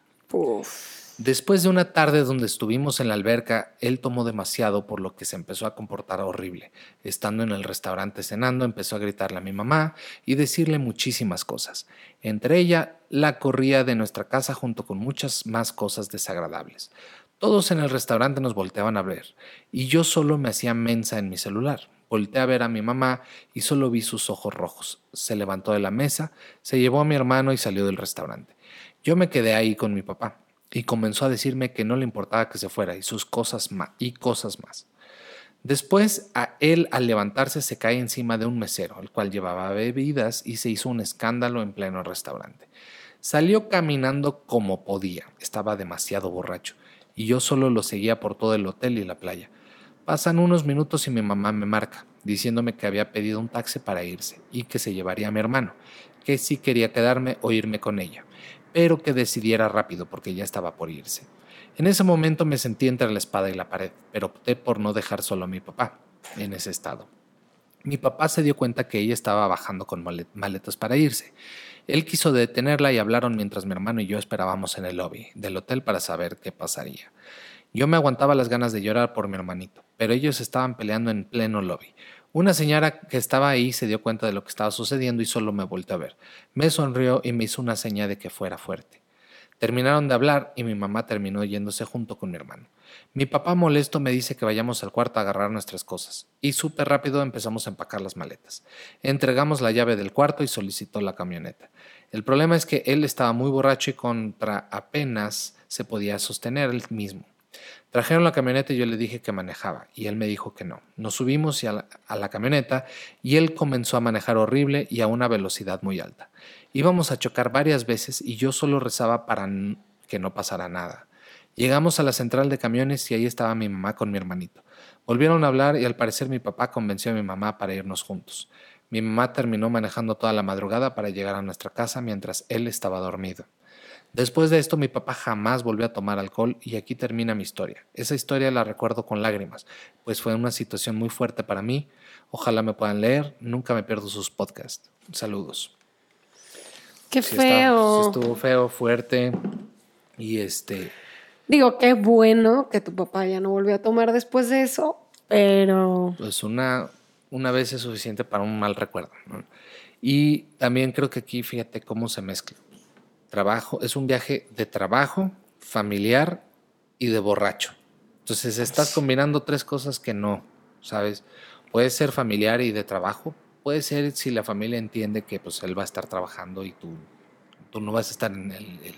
Después de una tarde donde estuvimos en la alberca, él tomó demasiado por lo que se empezó a comportar horrible. Estando en el restaurante cenando, empezó a gritarle a mi mamá y decirle muchísimas cosas. Entre ella, la corría de nuestra casa junto con muchas más cosas desagradables. Todos en el restaurante nos volteaban a ver y yo solo me hacía mensa en mi celular. Volté a ver a mi mamá y solo vi sus ojos rojos. Se levantó de la mesa, se llevó a mi hermano y salió del restaurante. Yo me quedé ahí con mi papá y comenzó a decirme que no le importaba que se fuera y sus cosas más y cosas más. Después, a él al levantarse se cae encima de un mesero, el cual llevaba bebidas y se hizo un escándalo en pleno restaurante. Salió caminando como podía, estaba demasiado borracho, y yo solo lo seguía por todo el hotel y la playa. Pasan unos minutos y mi mamá me marca, diciéndome que había pedido un taxi para irse y que se llevaría a mi hermano, que sí quería quedarme o irme con ella, pero que decidiera rápido porque ya estaba por irse. En ese momento me sentí entre la espada y la pared, pero opté por no dejar solo a mi papá en ese estado. Mi papá se dio cuenta que ella estaba bajando con malet- maletas para irse. Él quiso detenerla y hablaron mientras mi hermano y yo esperábamos en el lobby del hotel para saber qué pasaría. Yo me aguantaba las ganas de llorar por mi hermanito, pero ellos estaban peleando en pleno lobby. Una señora que estaba ahí se dio cuenta de lo que estaba sucediendo y solo me volteó a ver. Me sonrió y me hizo una seña de que fuera fuerte. Terminaron de hablar y mi mamá terminó yéndose junto con mi hermano. Mi papá molesto me dice que vayamos al cuarto a agarrar nuestras cosas y súper rápido empezamos a empacar las maletas. Entregamos la llave del cuarto y solicitó la camioneta. El problema es que él estaba muy borracho y contra apenas se podía sostener él mismo. Trajeron la camioneta y yo le dije que manejaba y él me dijo que no. Nos subimos a, la, camioneta y él comenzó a manejar horrible y a una velocidad muy alta. Íbamos a chocar varias veces y yo solo rezaba para que no pasara nada. Llegamos a la central de camiones y ahí estaba mi mamá con mi hermanito. Volvieron a hablar y al parecer mi papá convenció a mi mamá para irnos juntos. Mi mamá terminó manejando toda la madrugada para llegar a nuestra casa mientras él estaba dormido. Después de esto mi papá jamás volvió a tomar alcohol y aquí termina mi historia. Esa historia la recuerdo con lágrimas, pues fue una situación muy fuerte para mí. Ojalá me puedan leer, nunca me pierdo sus podcasts. Saludos. Qué Sí está- feo. sí estuvo feo, fuerte y este... Digo, qué bueno que tu papá ya no volvió a tomar después de eso, pero pues una, una vez es suficiente para un mal recuerdo. ¿no? Y también creo que aquí fíjate cómo se mezcla. Trabajo, es un viaje de trabajo, familiar y de borracho. Entonces estás combinando tres cosas que no, ¿sabes? Puede ser familiar y de trabajo. Puede ser si la familia entiende que pues él va a estar trabajando y tú, tú no vas a estar en el, el-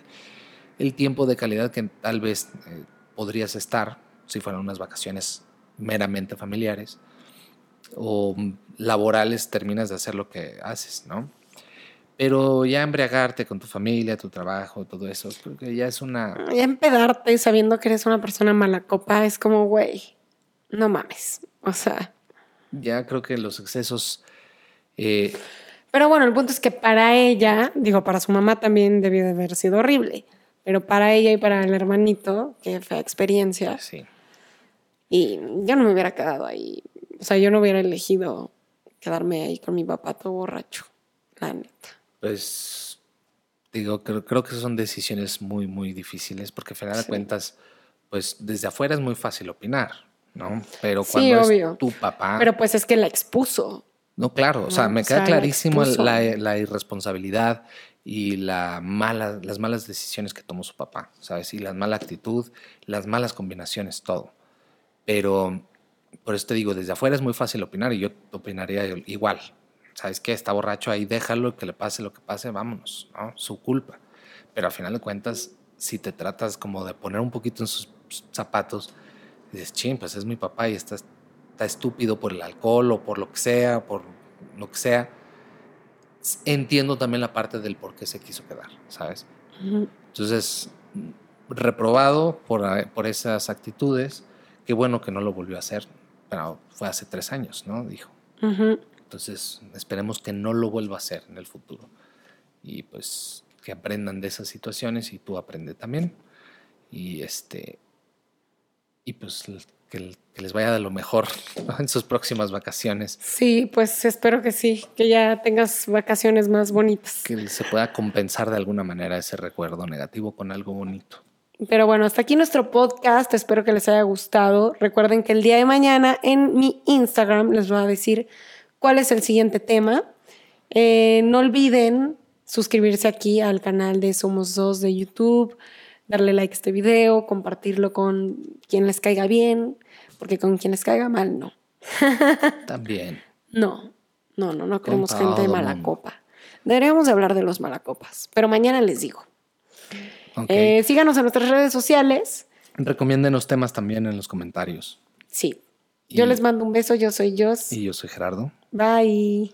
el tiempo de calidad que tal vez eh, podrías estar si fueran unas vacaciones meramente familiares o mm, laborales terminas de hacer lo que haces, ¿no? Pero ya embriagarte con tu familia, tu trabajo, todo eso, creo que ya es una... Ya empedarte sabiendo que eres una persona mala copa es como, güey, no mames. O sea, Ya creo que los excesos... eh, Pero bueno, el punto es que para ella, digo, para su mamá también debió de haber sido horrible. Pero para ella y para el hermanito, qué fea experiencia. sí. Y yo no me hubiera quedado ahí. O sea, yo no hubiera elegido quedarme ahí con mi papá todo borracho. La neta. Pues digo, creo, creo que son decisiones muy, muy difíciles porque al final de Sí. cuentas, pues desde afuera es muy fácil opinar, ¿no? Pero Sí, cuando obvio. es tu papá... Pero pues es que la expuso. no, claro, o sea, me O queda sea, la clarísimo expuso. la, la irresponsabilidad y la mala, las malas decisiones que tomó su papá, ¿sabes? Y la mala actitud, las malas combinaciones, todo. Pero por eso te digo, desde afuera es muy fácil opinar y yo opinaría igual. ¿Sabes qué? Está borracho ahí, déjalo, que le pase lo que pase, vámonos, ¿no? Su culpa. Pero al final de cuentas, si te tratas como de poner un poquito en sus zapatos, dices, ching, pues es mi papá y está, está estúpido por el alcohol o por lo que sea, por lo que sea. Entiendo también la parte del por qué se quiso quedar, ¿sabes? Entonces, reprobado por, por esas actitudes, qué bueno que no lo volvió a hacer, pero fue hace tres años, ¿no? Dijo. Ujú. Entonces, esperemos que no lo vuelva a hacer en el futuro. Y pues que aprendan de esas situaciones y tú aprende también. Y este y pues que, que les vaya de lo mejor ¿no? en sus próximas vacaciones. Sí, pues espero que sí, que ya tengas vacaciones más bonitas. Que se pueda compensar de alguna manera ese recuerdo negativo con algo bonito. Pero bueno, hasta aquí nuestro podcast. Espero que les haya gustado. Recuerden que el día de mañana en mi Instagram les voy a decir cuál es el siguiente tema. Eh, no olviden suscribirse aquí al canal de Somos Dos de YouTube, darle like a este video, compartirlo con quien les caiga bien, porque con quien les caiga mal, no. También. No, no, no, no queremos gente de mala mundo. copa. Deberíamos de hablar de los malacopas, pero mañana les digo. Eh, síganos en nuestras redes sociales. Recomiéndenos temas también en los comentarios. Sí. Yo les mando un beso, yo soy Jos. Y yo soy Gerardo. Bye.